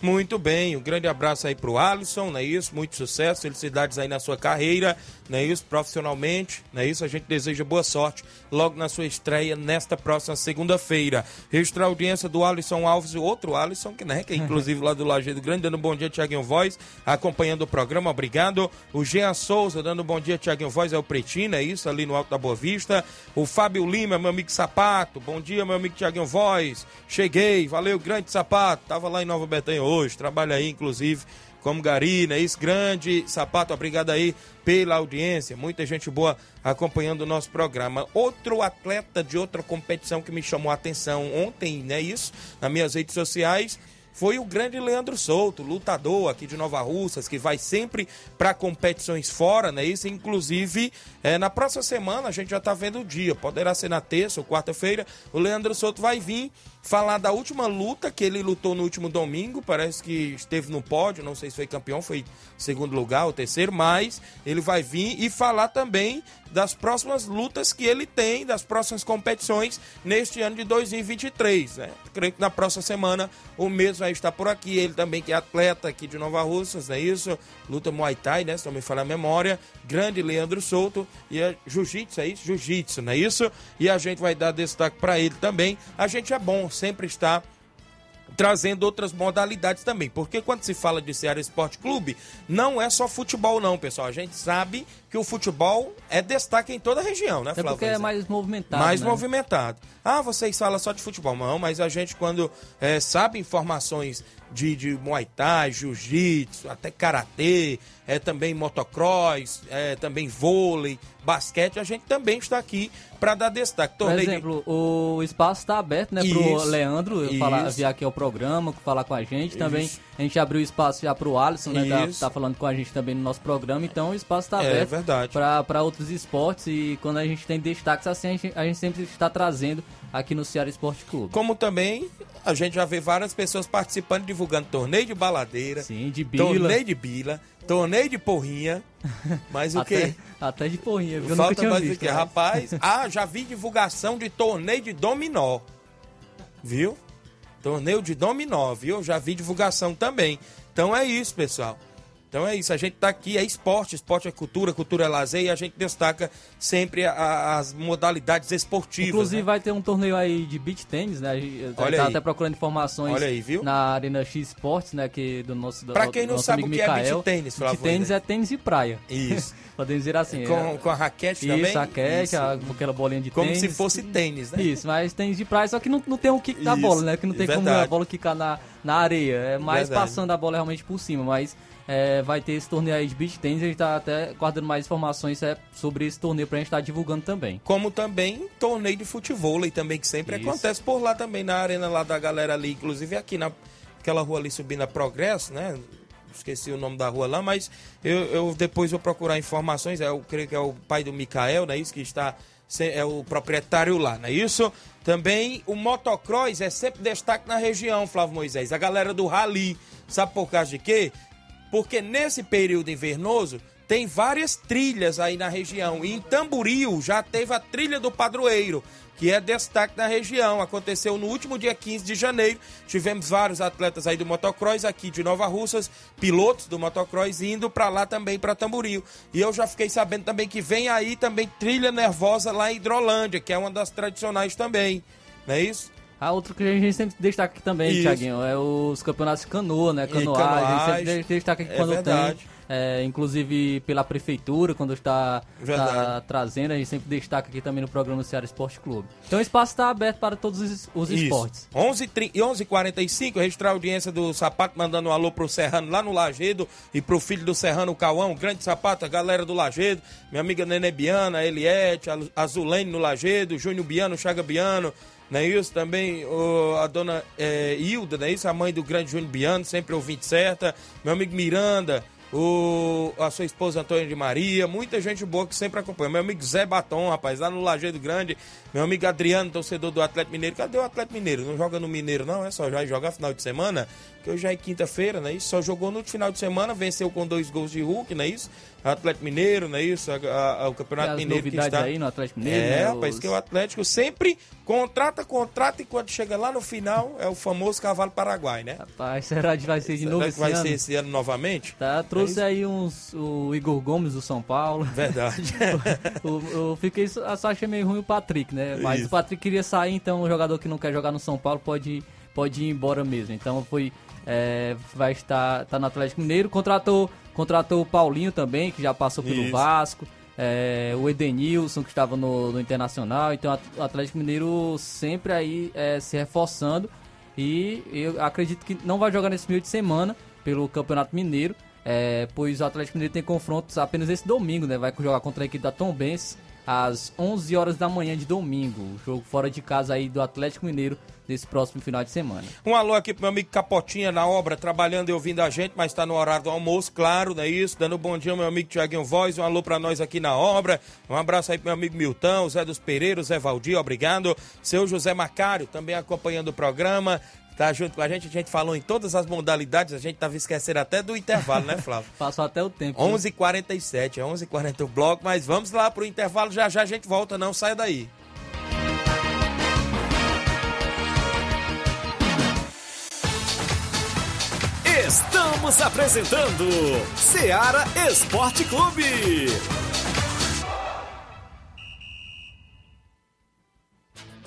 Muito bem, um grande abraço aí pro Alisson, não é isso? Muito sucesso, felicidades aí na sua carreira, não é isso? Profissionalmente, não é isso? A gente deseja boa sorte logo na sua estreia nesta próxima segunda-feira. Registrar a audiência do Alisson Alves, outro Alisson, que, né, que é inclusive lá do Lajeado Grande, dando um bom dia, Tiaguinho Voz, acompanhando o programa, obrigado. O Jean Souza, dando um bom dia, Tiaguinho Voz, é o Pretinho, é isso? Ali no Alto da Boa Vista. O Fábio Lima, meu amigo Sapato, bom dia, meu amigo Tiaguinho Voz, cheguei, valeu, grande Sapato, tava lá em Nova Betânia hoje, trabalha aí, inclusive, como gari, né? Isso, grande sapato, obrigado aí pela audiência, muita gente boa acompanhando o nosso programa. Outro atleta de outra competição que me chamou a atenção ontem, né? Isso, nas minhas redes sociais, foi o grande Leandro Souto, lutador aqui de Nova Russas, que vai sempre para competições fora, né? Isso, inclusive, é, na próxima semana a gente já tá vendo o dia, poderá ser na terça ou quarta-feira, o Leandro Souto vai vir falar da última luta que ele lutou no último domingo, parece que esteve no pódio, não sei se foi campeão, foi segundo lugar ou terceiro, mas ele vai vir e falar também das próximas lutas que ele tem, das próximas competições neste ano de 2023, né? Creio que na próxima semana o mesmo vai? Está por aqui. Ele também que é atleta aqui de Nova Russas, não é isso? Luta Muay Thai, né? Se não me falha a memória. Grande Leandro Souto. E é Jiu-Jitsu, é isso? Jiu-Jitsu, não é isso? E a gente vai dar destaque para ele também. A gente é bom sempre estar trazendo outras modalidades também. Porque quando se fala de Ceará Esporte Clube, não é só futebol, não, pessoal. A gente sabe que o futebol é destaque em toda a região, né, Até Flávio? porque é mais movimentado. mais né? movimentado. Ah, vocês falam só de futebol. Não, mas a gente, quando é, sabe informações de, de Muay Thai, Jiu-Jitsu, até Karatê, é, também motocross, é, também vôlei, basquete, a gente também está aqui para dar destaque. Por de- exemplo, o espaço está aberto, né, pro Isso, Leandro falar, vir aqui ao programa, falar com a gente. Também Isso. a gente abriu espaço já pro Alisson, né, tá, tá falando com a gente também no nosso programa. Então o espaço está É aberto verdade. para outros esportes e quando a gente tem destaques assim, a gente, a gente sempre está trazendo aqui no Ceará Esporte Clube. Como também a gente já vê várias pessoas participando, divulgando torneio de baladeira, Sim, de bila. torneio de bila, torneio de porrinha. Mas o até, quê? até de porrinha, viu? Falta mais o visto. né? Rapaz, ah, já vi divulgação de torneio de dominó. Viu? Torneio de dominó, viu? Já vi divulgação também. Então é isso, pessoal. Então é isso, a gente tá aqui, é esporte, esporte é cultura, cultura é lazer e a gente destaca sempre a- a- as modalidades esportivas. Inclusive né? vai ter um torneio aí de beach tênis, né? Olha tá aí. até procurando informações Olha aí, viu? na Arena X Sports, né? Que do nosso Pra quem não nosso sabe amigo o que é beach tênis, Flávio Beach tênis Moisés. é tênis de praia. Isso. Podemos dizer assim. com, é- com a raquete Isso, também? raquete, Isso. com aquela bolinha de Como tênis. se fosse tênis, né? Isso, mas tênis de praia, só que não, não tem o kick da Isso, bola, né? Que não tem como verdade. a bola quicar na, na areia. É mais Verdade. passando a bola realmente por cima, mas é, vai ter esse torneio aí de beach tênis. A gente tá até guardando mais informações é, sobre esse torneio pra gente estar divulgando também. Como também torneio de futebol também, que sempre Isso. acontece por lá também, na arena lá da galera ali, inclusive aqui naquela rua ali subindo a Progresso, né? Esqueci o nome da rua lá, mas eu, eu depois vou procurar informações. é, Eu creio que é o pai do Mikael, né? Isso que está. É o proprietário lá, não é isso? Também o motocross é sempre destaque na região, Flávio Moisés. A galera do rally. Sabe por causa de quê? Porque nesse período invernoso tem várias trilhas aí na região. E em Tamboril já teve a trilha do padroeiro, que é destaque na região. Aconteceu no último dia 15 de janeiro. Tivemos vários atletas aí do motocross aqui de Nova Russas, pilotos do motocross indo para lá também para Tamboril. E eu já fiquei sabendo também que vem aí também trilha nervosa lá em Hidrolândia, que é uma das tradicionais também. Não é isso? A outra que a gente sempre destaca aqui também, Isso. Thiaguinho, é os campeonatos de canoa, né? Canoagem. A gente canoagem. sempre destaca aqui É quando verdade. tem. É, inclusive pela prefeitura, quando está, está trazendo, a gente sempre destaca aqui também no programa Ceará Esporte Clube. Então o espaço está aberto para todos os, os esportes. 11 e 11h45, registrar a audiência do Sapato, mandando um alô pro Serrano lá no Lagedo e pro filho do Serrano, o Cauão, grande Sapato, a galera do Lagedo, minha amiga Nenê Biana, Eliette, Azulene no Lagedo, Júnior Biano, Chaga Biano, não é isso? Também o- a dona é, Hilda, não é isso? A mãe do grande Júnior Biano, sempre ouvinte certa, meu amigo Miranda, o, a sua esposa Antônia de Maria, muita gente boa que sempre acompanha. Meu amigo Zé Batom, rapaz, lá no Lajeado Grande. Meu amigo Adriano, torcedor do Atlético Mineiro. Cadê o Atlético Mineiro? Não joga no Mineiro, não, é só jogar final de semana. Que hoje já é quinta-feira, não é isso? Só jogou no final de semana, venceu com dois gols de Hulk, não é isso? Atlético Mineiro, não é isso? A- a- a- o Campeonato Mineiro que está. aí no Atlético Mineiro, É, né, rapaz, os- que o Atlético sempre contrata, contrata e quando chega lá no final é o famoso cavalo paraguai, né? Rapaz, será que vai ser de novo Será esse que vai ano? ser esse ano novamente? Tá, trouxe É aí uns, o Igor Gomes do São Paulo. Verdade. eu, eu fiquei, só só achei meio ruim o Patrick, né? Mas Isso. o Patrick queria sair, então o jogador que não quer jogar no São Paulo pode, pode ir embora mesmo. Então foi, é, vai estar tá no Atlético Mineiro. Contratou, contratou o Paulinho também, que já passou pelo Isso. Vasco. é, o Edenilson, que estava no, no Internacional. Então o Atlético Mineiro sempre aí é, se reforçando. E eu acredito que não vai jogar nesse meio de semana pelo Campeonato Mineiro. é, pois o Atlético Mineiro tem confrontos apenas esse domingo, né? Vai jogar contra a equipe da Tom Benz às 11 horas da manhã de domingo. O jogo fora de casa aí do Atlético Mineiro desse próximo final de semana. Um alô aqui pro meu amigo Capotinha na obra, trabalhando e ouvindo a gente, mas tá no horário do almoço, claro, não é isso? Dando um bom dia ao meu amigo Tiaguinho Voz, um alô pra nós aqui na obra. Um abraço aí pro meu amigo Milton, Zé dos Pereiros, Zé Valdir, obrigado. Seu José Macário, também acompanhando o programa. Tá junto com a gente, a gente falou em todas as modalidades, a gente tava esquecendo até do intervalo, né, Flávio? Passou até o tempo. né? 11h47, é 11h40 o bloco, mas vamos lá pro intervalo, já já a gente volta, não saia daí. Estamos apresentando Seara Esporte Clube.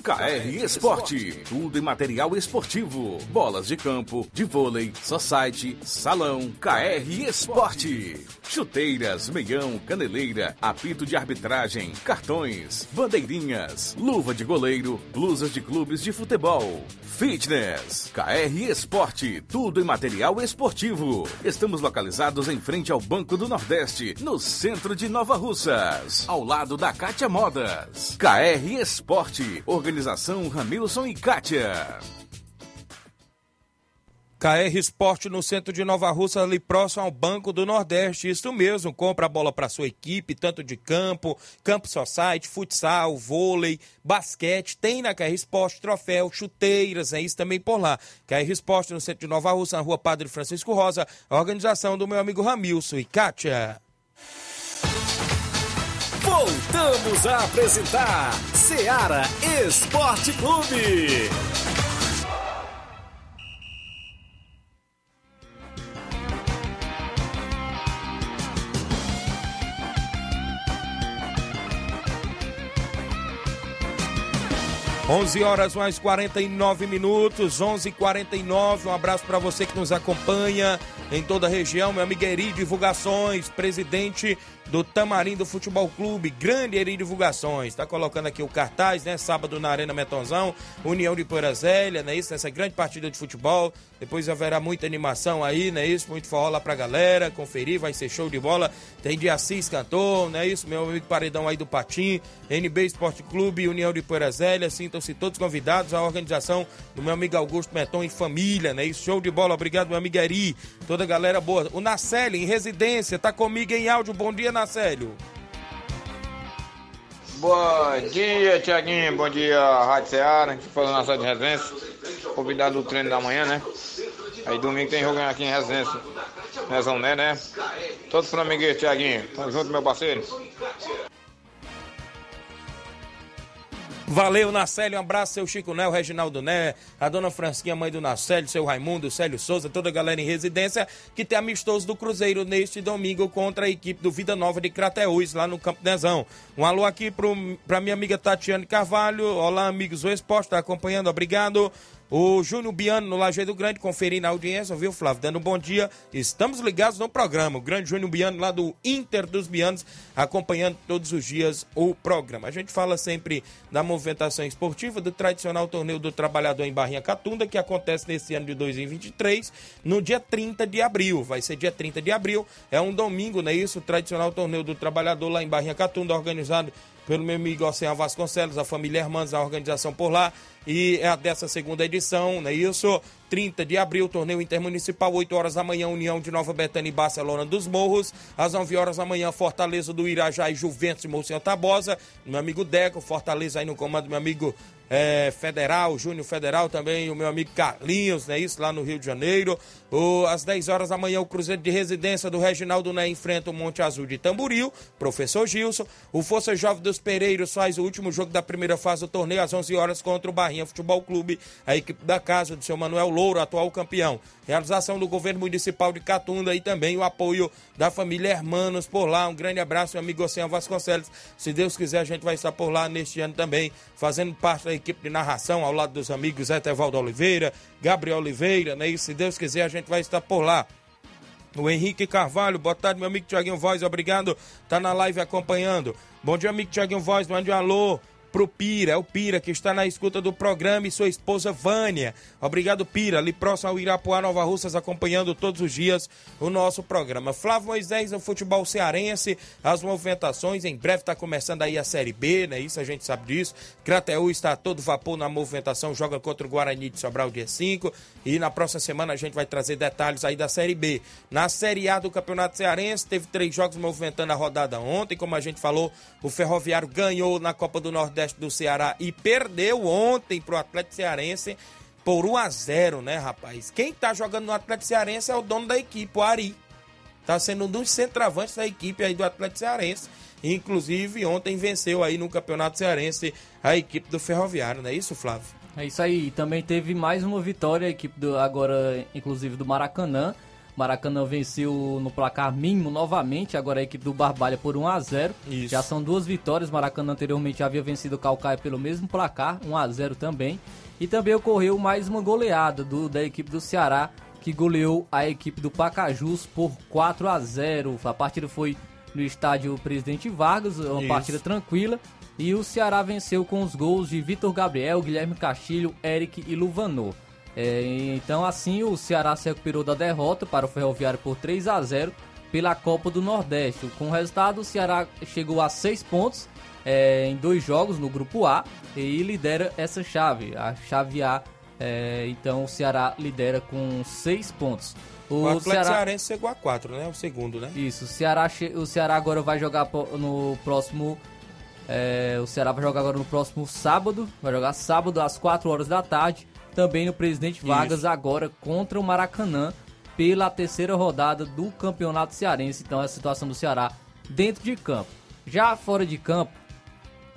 KR Esporte, tudo em material esportivo, bolas de campo, de vôlei, society, salão, KR Esporte. Chuteiras, meião, caneleira, apito de arbitragem, cartões, bandeirinhas, luva de goleiro, blusas de clubes de futebol, fitness, KR Esporte, tudo em material esportivo. Estamos localizados em frente ao Banco do Nordeste, no centro de Nova Russas, ao lado da Cátia Modas. KR Esporte, organização Ramilson e Kátia. KR Esporte no centro de Nova Russa, ali próximo ao Banco do Nordeste. Isso mesmo, compra a bola para sua equipe, tanto de campo, campo society, futsal, vôlei, basquete. Tem na KR Esporte troféu, chuteiras, é isso também por lá. KR Esporte no centro de Nova Russa, na rua Padre Francisco Rosa, a organização do meu amigo Ramilson e Kátia. Voltamos a apresentar Seara Esporte Clube. 11 horas mais 49 minutos, 11:49. Um abraço para você que nos acompanha em toda a região, meu amigo Eri Divulgações, presidente do Tamarindo Futebol Clube, grande Eri Divulgações. Tá colocando aqui o cartaz, né? Sábado na Arena Metonzão, União de Poeirazélia, né? Isso, essa grande partida de futebol. Depois haverá muita animação aí, né? Isso, muito forró lá pra galera, conferir, vai ser show de bola. Tem de Assis Cantor, né? Isso, meu amigo Paredão aí do Patim, NB Esporte Clube, União de Poeirazélia, sintam-se todos convidados à organização do meu amigo Augusto Meton e família, né? Isso, show de bola, obrigado meu amigo Eri, toda a galera boa. O Nacelli, em residência, tá comigo em áudio, bom dia, Bom dia, Tiaguinho. Bom dia, Rádio Ceará. Aqui falando na sala de residência. Convidado do treino da manhã, né? Aí domingo tem jogo aqui em residência. Nezão, né, né? Todos flamengueiros, Tiaguinho. Tamo junto, meu parceiro. Valeu, Nacélio. Um abraço, seu Chico Né, o Reginaldo Né, a dona Francisquinha, mãe do Nacélio, seu Raimundo, o Célio Souza, toda a galera em residência que tem amistoso do Cruzeiro neste domingo contra a equipe do Vida Nova de Crateús, lá no Campo Nezão. Um alô aqui pro, pra minha amiga Tatiane Carvalho. Olá, amigos do esporte, tá acompanhando, obrigado. O Júnior Biano no Lajeado Grande, conferindo a audiência, viu, Flávio? Dando um bom dia. Estamos ligados no programa. O grande Júnior Biano, lá do Inter dos Bianos, acompanhando todos os dias o programa. A gente fala sempre da movimentação esportiva, do tradicional torneio do trabalhador em Barrinha Catunda, que acontece nesse ano de 2023, no dia 30 de abril. Vai ser dia 30 de abril. É um domingo, não é isso? O tradicional torneio do trabalhador lá em Barrinha Catunda, organizado pelo meu amigo Oceano Vasconcelos, a família Irmãs, a organização por lá. E é dessa segunda edição, não é isso? 30 de abril, torneio intermunicipal, 8 horas da manhã, União de Nova Betânia e Barcelona dos Morros. Às 9 horas da manhã, Fortaleza do Irajá e Juventus e Mocinho Tabosa. Meu amigo Deco, Fortaleza aí no comando, meu amigo é, Federal, Júnior Federal também, o meu amigo Carlinhos, né? Isso lá no Rio de Janeiro. O, às 10 horas da manhã, o Cruzeiro de Residência do Reginaldo Né enfrenta o Monte Azul de Tamburil, professor Gilson. O Força Jovem dos Pereiros faz o último jogo da primeira fase do torneio às 11 horas contra o Barrinha Futebol Clube, a equipe da casa do seu Manuel Louro, atual campeão. Realização do governo municipal de Catunda e também o apoio da família Hermanos por lá. Um grande abraço, meu amigo Oceano Vasconcelos. Se Deus quiser, a gente vai estar por lá neste ano também, fazendo parte da equipe de narração, ao lado dos amigos Etevaldo Oliveira, Gabriel Oliveira, né? E se Deus quiser, a gente vai estar por lá. O Henrique Carvalho, boa tarde, meu amigo Tiaguinho Voz, obrigado, tá na live acompanhando. Bom dia, amigo Tiaguinho Voz, mande um alô pro Pira, é o Pira que está na escuta do programa e sua esposa Vânia. Obrigado, Pira, ali próximo ao Irapuá, Nova Russas, acompanhando todos os dias o nosso programa. Flávio Moisés no futebol cearense, as movimentações, em breve está começando aí a Série B, né? Isso a gente sabe disso. Crateú está todo vapor na movimentação, joga contra o Guarani de Sobral dia 5 e na próxima semana a gente vai trazer detalhes aí da Série B. Na Série A do Campeonato Cearense, teve três jogos movimentando a rodada ontem, como a gente falou, o Ferroviário ganhou na Copa do Nordeste do Ceará e perdeu ontem pro Atlético Cearense por 1 a 0 né, rapaz? Quem tá jogando no Atlético Cearense é o dono da equipe, o Ari. Tá sendo um dos centroavantes da equipe aí do Atlético Cearense. Inclusive, ontem venceu aí no Campeonato Cearense a equipe do Ferroviário, não é isso, Flávio? É isso aí. Também teve mais uma vitória, a equipe do, agora, inclusive do Maracanã. Maracanã venceu no placar mínimo novamente, agora a equipe do Barbalha por 1 a 0 Isso. Já são duas vitórias, Maracanã anteriormente havia vencido o Calcaia pelo mesmo placar, 1 a 0 também. E também ocorreu mais uma goleada do, da equipe do Ceará, que goleou a equipe do Pacajus por 4 a 0 A partida foi no estádio Presidente Vargas, uma Isso. partida tranquila. E o Ceará venceu com os gols de Vitor Gabriel, Guilherme Castilho, Eric e Luvanor. É, então assim o Ceará se recuperou da derrota para o Ferroviário por 3 a 0 pela Copa do Nordeste. Com o resultado, o Ceará chegou a 6 pontos é, em dois jogos no grupo A e lidera essa chave, a chave A. É, então o Ceará lidera com 6 pontos. O, Atlético Cearense chegou a 4, né? O segundo, né? Isso, o Ceará, o Ceará agora vai jogar no próximo. é, o Ceará vai jogar agora no próximo sábado. Vai jogar sábado às 4 horas da tarde. Também no Presidente Vargas, Isso. agora contra o Maracanã, pela terceira rodada do Campeonato Cearense. Então, é a situação do Ceará dentro de campo. Já fora de campo,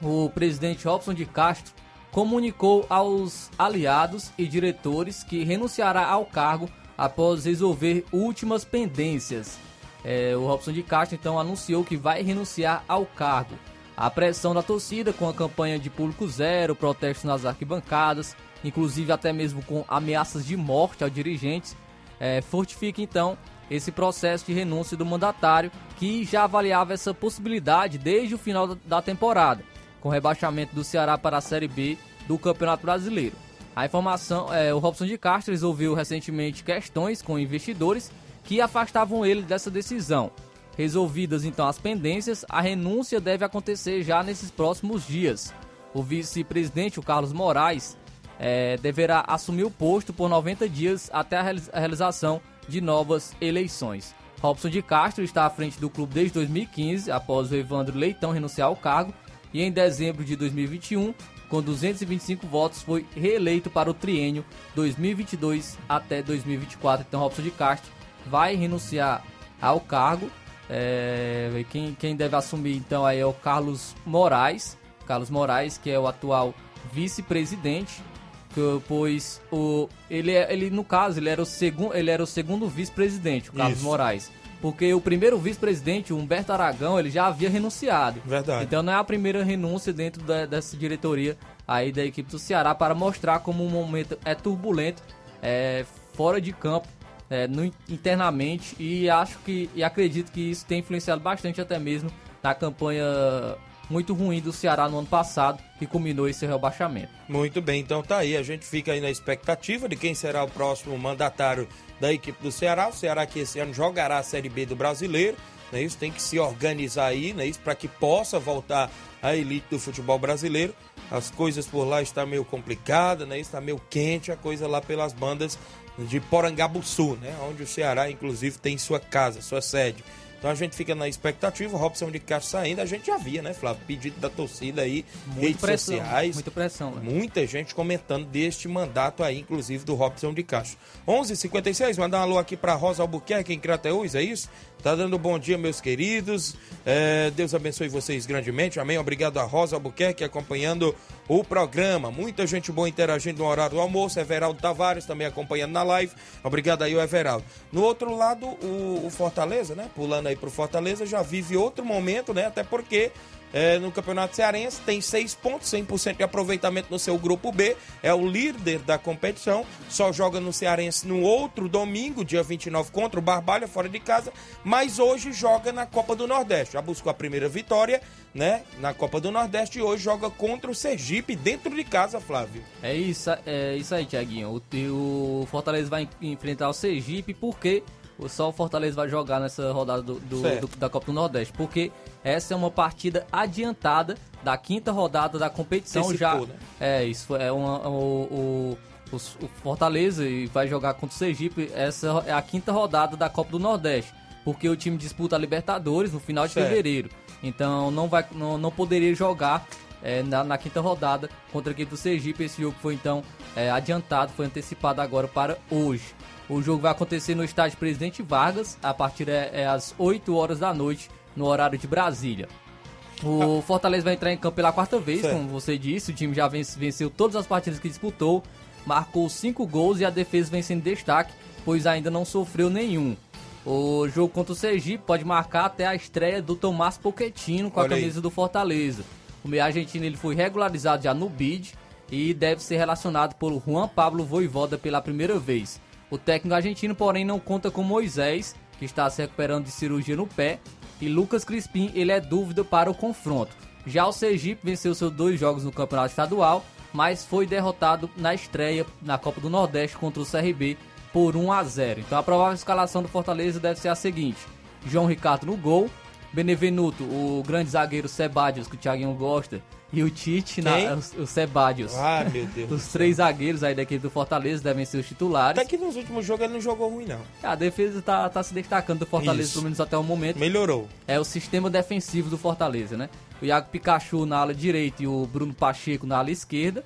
o presidente Robson de Castro comunicou aos aliados e diretores que renunciará ao cargo após resolver últimas pendências. É, o Robson de Castro então anunciou que vai renunciar ao cargo. A pressão da torcida com a campanha de público zero, protestos nas arquibancadas, inclusive até mesmo com ameaças de morte aos dirigentes, é, fortifica então esse processo de renúncia do mandatário que já avaliava essa possibilidade desde o final da- da temporada, com o rebaixamento do Ceará para a Série B do Campeonato Brasileiro. A informação, é, o Robson de Castro resolveu recentemente questões com investidores que afastavam ele dessa decisão. Resolvidas então as pendências, a renúncia deve acontecer já nesses próximos dias. O vice-presidente, o Carlos Moraes, eh, deverá assumir o posto por 90 dias até a realização de novas eleições. Robson de Castro está à frente do clube desde 2015, após o Evandro Leitão renunciar ao cargo, e em dezembro de 2021, com 225 votos, foi reeleito para o triênio 2022 até 2024. Então, Robson de Castro vai renunciar ao cargo. É, quem, quem deve assumir então aí é o Carlos Moraes, Carlos Moraes, que é o atual vice-presidente, pois o ele, é- ele no caso ele era o segundo ele era o segundo vice-presidente, o Carlos Isso. Moraes, porque o primeiro vice-presidente, o Humberto Aragão, ele já havia renunciado. Verdade. Então não é a primeira renúncia dentro da- dessa diretoria aí da equipe do Ceará para mostrar como o momento é turbulento, é, fora de campo, é, no- internamente e acho que e acredito que isso tem influenciado bastante até mesmo na campanha muito ruim do Ceará no ano passado que culminou esse rebaixamento. Muito bem, então tá aí. A gente fica aí na expectativa de quem será o próximo mandatário da equipe do Ceará. O Ceará que esse ano jogará a Série B do Brasileiro. Né? Isso tem que se organizar aí, né? Isso para que possa voltar à elite do futebol brasileiro. As coisas por lá estão meio complicadas, né? Está meio quente a coisa lá pelas bandas de Porangabuçu, né? Onde o Ceará, inclusive, tem sua casa, sua sede. Então a gente fica na expectativa, o Robson de Castro saindo, a gente já via, né, Flávio? Pedido da torcida aí, redes pressão, sociais. muita pressão, né? Muita gente comentando deste mandato aí, inclusive do Robson de Castro. 11:56 mandar um alô aqui para Rosa Albuquerque em Crateús, é isso? Tá dando bom dia, meus queridos. É, Deus abençoe vocês grandemente. Amém. Obrigado a Rosa Albuquerque acompanhando o programa. Muita gente boa interagindo no horário do almoço. Everaldo Tavares também acompanhando na live. Obrigado aí, o Everaldo. No outro lado, o, o Fortaleza, né? Pulando aí pro Fortaleza, já vive outro momento, né? Até porque é, no Campeonato Cearense tem seis pontos, 100% de aproveitamento no seu grupo B, é o líder da competição, só joga no Cearense no outro domingo, dia 29, contra o Barbalha, fora de casa, mas hoje joga na Copa do Nordeste. Já buscou a primeira vitória, né, na Copa do Nordeste e hoje joga contra o Sergipe dentro de casa, Flávio. É isso, é isso aí, Tiaguinho. O, o Fortaleza vai enfrentar o Sergipe porque só o Fortaleza vai jogar nessa rodada do, do- do- da Copa do Nordeste. Porque essa é uma partida adiantada da quinta rodada da competição. Antecipou, já né? É, isso é uma, o, o, o Fortaleza e vai jogar contra o Sergipe. Essa é a quinta rodada da Copa do Nordeste. Porque o time disputa a Libertadores no final de Certo. fevereiro. Então não, vai, não, não poderia jogar é, na, na quinta rodada contra a equipe do Sergipe. Esse jogo foi então é, adiantado, foi antecipado agora para hoje. O jogo vai acontecer no estádio Presidente Vargas, a partir é, é às 8 horas da noite, no horário de Brasília. O Fortaleza vai entrar em campo pela quarta vez, Certo. como você disse. O time já vence- venceu todas as partidas que disputou, marcou cinco gols e a defesa vem sendo destaque, pois ainda não sofreu nenhum. O jogo contra o Sergipe pode marcar até a estreia do Tomás Pochettino com Olha a aí. camisa do Fortaleza. O meio argentino ele foi regularizado já no BID e deve ser relacionado por Juan Pablo Voivoda pela primeira vez. O técnico argentino, porém, não conta com Moisés, que está se recuperando de cirurgia no pé, e Lucas Crispim, ele é dúvida para o confronto. Já o Sergipe venceu seus dois jogos no Campeonato Estadual, mas foi derrotado na estreia na Copa do Nordeste contra o CRB por 1 a 0. Então a provável escalação do Fortaleza deve ser a seguinte: João Ricardo no gol, Benevenuto, o grande zagueiro Sebadios, que o Thiaguinho gosta, e o Tite, na, Quem? o, o Sebadios. Ah, meu Deus. Os três zagueiros aí da equipe do Fortaleza devem ser os titulares. Até que nos últimos jogos ele não jogou ruim, não. A defesa tá, tá se destacando do Fortaleza, Isso. pelo menos até o momento. Melhorou. É o sistema defensivo do Fortaleza, né? O Iago Pikachu na ala direita e o Bruno Pacheco na ala esquerda.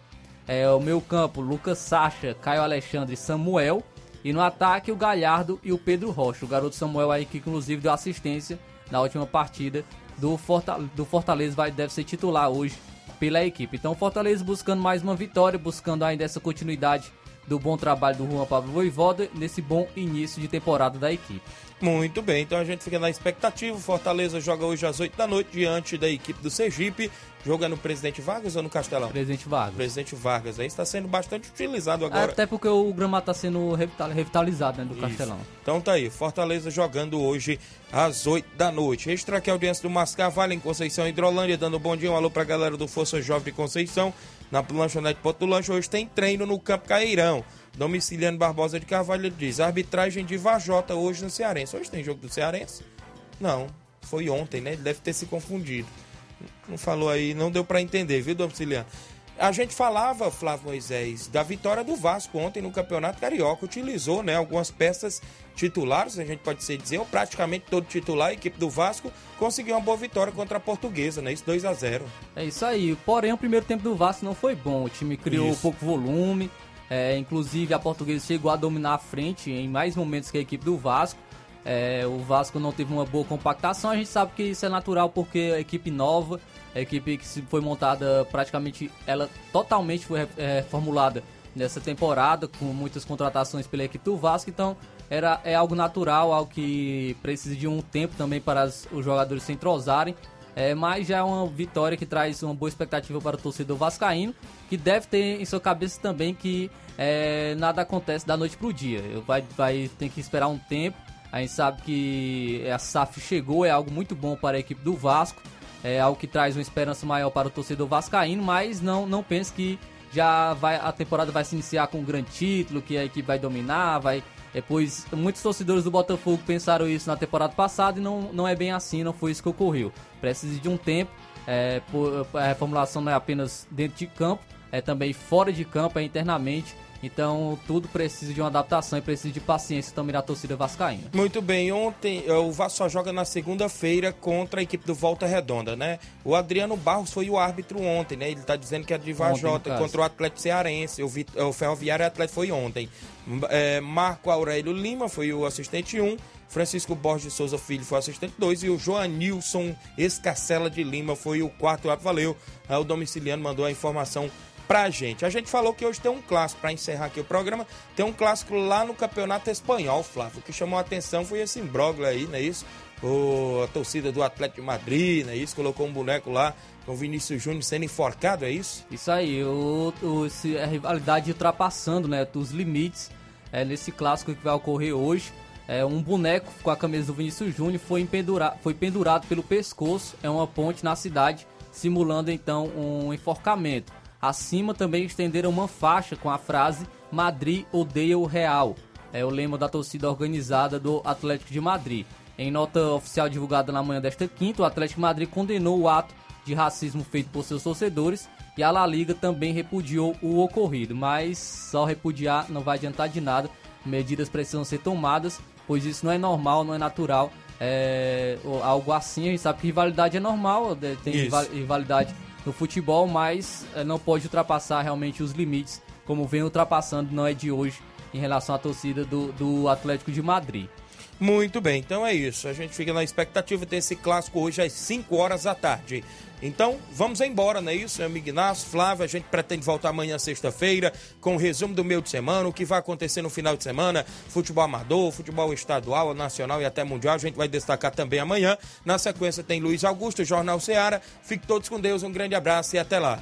É o meu campo, Lucas Sacha, Caio Alexandre e Samuel. E no ataque, o Galhardo e o Pedro Rocha. O garoto Samuel aí que inclusive deu assistência na última partida do Fortaleza, do Fortaleza vai, deve ser titular hoje pela equipe. Então Fortaleza buscando mais uma vitória, buscando ainda essa continuidade do bom trabalho do Juan Pablo Voivoda nesse bom início de temporada da equipe. Muito bem, então a gente fica na expectativa. Fortaleza joga hoje às 8 da noite diante da equipe do Sergipe. Joga no Presidente Vargas ou no Castelão? Presidente Vargas. Presidente Vargas. Aí está sendo bastante utilizado agora. Até porque o gramado está sendo revital- revitalizado né, do Castelão. Então tá aí, Fortaleza jogando hoje às 8 da noite. Registrar aqui a audiência do Mascavalho em Conceição Hidrolândia, dando um bom dia, um alô pra galera do Força Jovem de Conceição. Na lanchonete Ponto do Lanche, hoje tem treino no Campo Cairão. Domiciliano Barbosa de Carvalho diz: arbitragem de Vajota hoje no Cearense. Hoje tem jogo do Cearense? Não, foi ontem, né? Ele deve ter se confundido. Não falou aí, não deu pra entender, viu, Domiciliano? A gente falava, Flávio Moisés, da vitória do Vasco ontem no Campeonato Carioca. Utilizou né, algumas peças titulares, a gente pode ser dizer, ou praticamente todo titular. A equipe do Vasco conseguiu uma boa vitória contra a Portuguesa, né? Isso 2 a 0 É isso aí. Porém, o primeiro tempo do Vasco não foi bom. O time criou Isso. pouco volume. É, inclusive, a Portuguesa chegou a dominar a frente em mais momentos que a equipe do Vasco. É, o Vasco não teve uma boa compactação. A gente sabe que isso é natural porque a equipe nova, a equipe que foi montada praticamente, ela totalmente foi é, formulada nessa temporada, com muitas contratações pela equipe do Vasco. Então, era, é algo natural, algo que precisa de um tempo também para as- os jogadores se entrosarem. É, mas já é uma vitória que traz uma boa expectativa para o torcedor vascaíno, que deve ter em sua cabeça também que é, nada acontece da noite pro dia. Vai, vai ter que esperar um tempo. A gente sabe que a SAF chegou, é algo muito bom para a equipe do Vasco, é algo que traz uma esperança maior para o torcedor vascaíno, mas não, não pense que já vai a temporada vai se iniciar com um grande título, que a equipe vai dominar, vai é, pois muitos torcedores do Botafogo pensaram isso na temporada passada e não, não é bem assim, não foi isso que ocorreu. Precisa de um tempo, é, por- a reformulação não é apenas dentro de campo, é também fora de campo, é internamente. Então tudo precisa de uma adaptação e precisa de paciência também da torcida vascaína. Muito bem, ontem eh, o Vasco só joga na segunda-feira contra a equipe do Volta Redonda, né? O Adriano Barros foi o árbitro ontem, né? Ele tá dizendo que é de Vajota contra o Atlético Cearense. O, Vit- o Ferroviário Atlético foi ontem. Eh, Marco Aurélio Lima foi o assistente 1. Francisco Borges Souza Filho foi o assistente 2 e o Joanilson Escacela de Lima foi o quarto árbitro. Valeu. O domiciliano mandou a informação pra gente. A gente falou que hoje tem um clássico, pra encerrar aqui o programa, tem um clássico lá no Campeonato Espanhol, Flávio. O que chamou a atenção foi esse imbróglio aí, não é isso? O, a torcida do Atlético de Madrid, não é isso? Colocou um boneco lá com o Vinícius Júnior sendo enforcado, é isso? Isso aí, o, o, a rivalidade ultrapassando né, os limites é, nesse clássico que vai ocorrer hoje. É, um boneco com a camisa do Vinícius Júnior foi, foi pendurado pelo pescoço, é uma ponte na cidade, simulando então um enforcamento. Acima também estenderam uma faixa com a frase Madrid odeia o Real. É o lema da torcida organizada do Atlético de Madrid. Em nota oficial divulgada na manhã desta quinta, o Atlético de Madrid condenou o ato de racismo feito por seus torcedores e a La Liga também repudiou o ocorrido, mas só repudiar não vai adiantar de nada. Medidas precisam ser tomadas, pois isso não é normal, não é natural. É, algo assim, a gente sabe que rivalidade é normal, de- tem Isso. rival- rivalidade no futebol, mas é, não pode ultrapassar realmente os limites, como vem ultrapassando, não é de hoje, em relação à torcida do, do Atlético de Madrid. Muito bem, então é isso. A gente fica na expectativa de ter esse clássico hoje às 5 horas da tarde. Então, vamos embora, não é isso, meu amigo Inácio? Flávio, a gente pretende voltar amanhã, sexta-feira, com o resumo do meio de semana, o que vai acontecer no final de semana, futebol amador, futebol estadual, nacional e até mundial. A gente vai destacar também amanhã. Na sequência tem Luiz Augusto, Jornal Ceará. Fique todos com Deus, um grande abraço e até lá.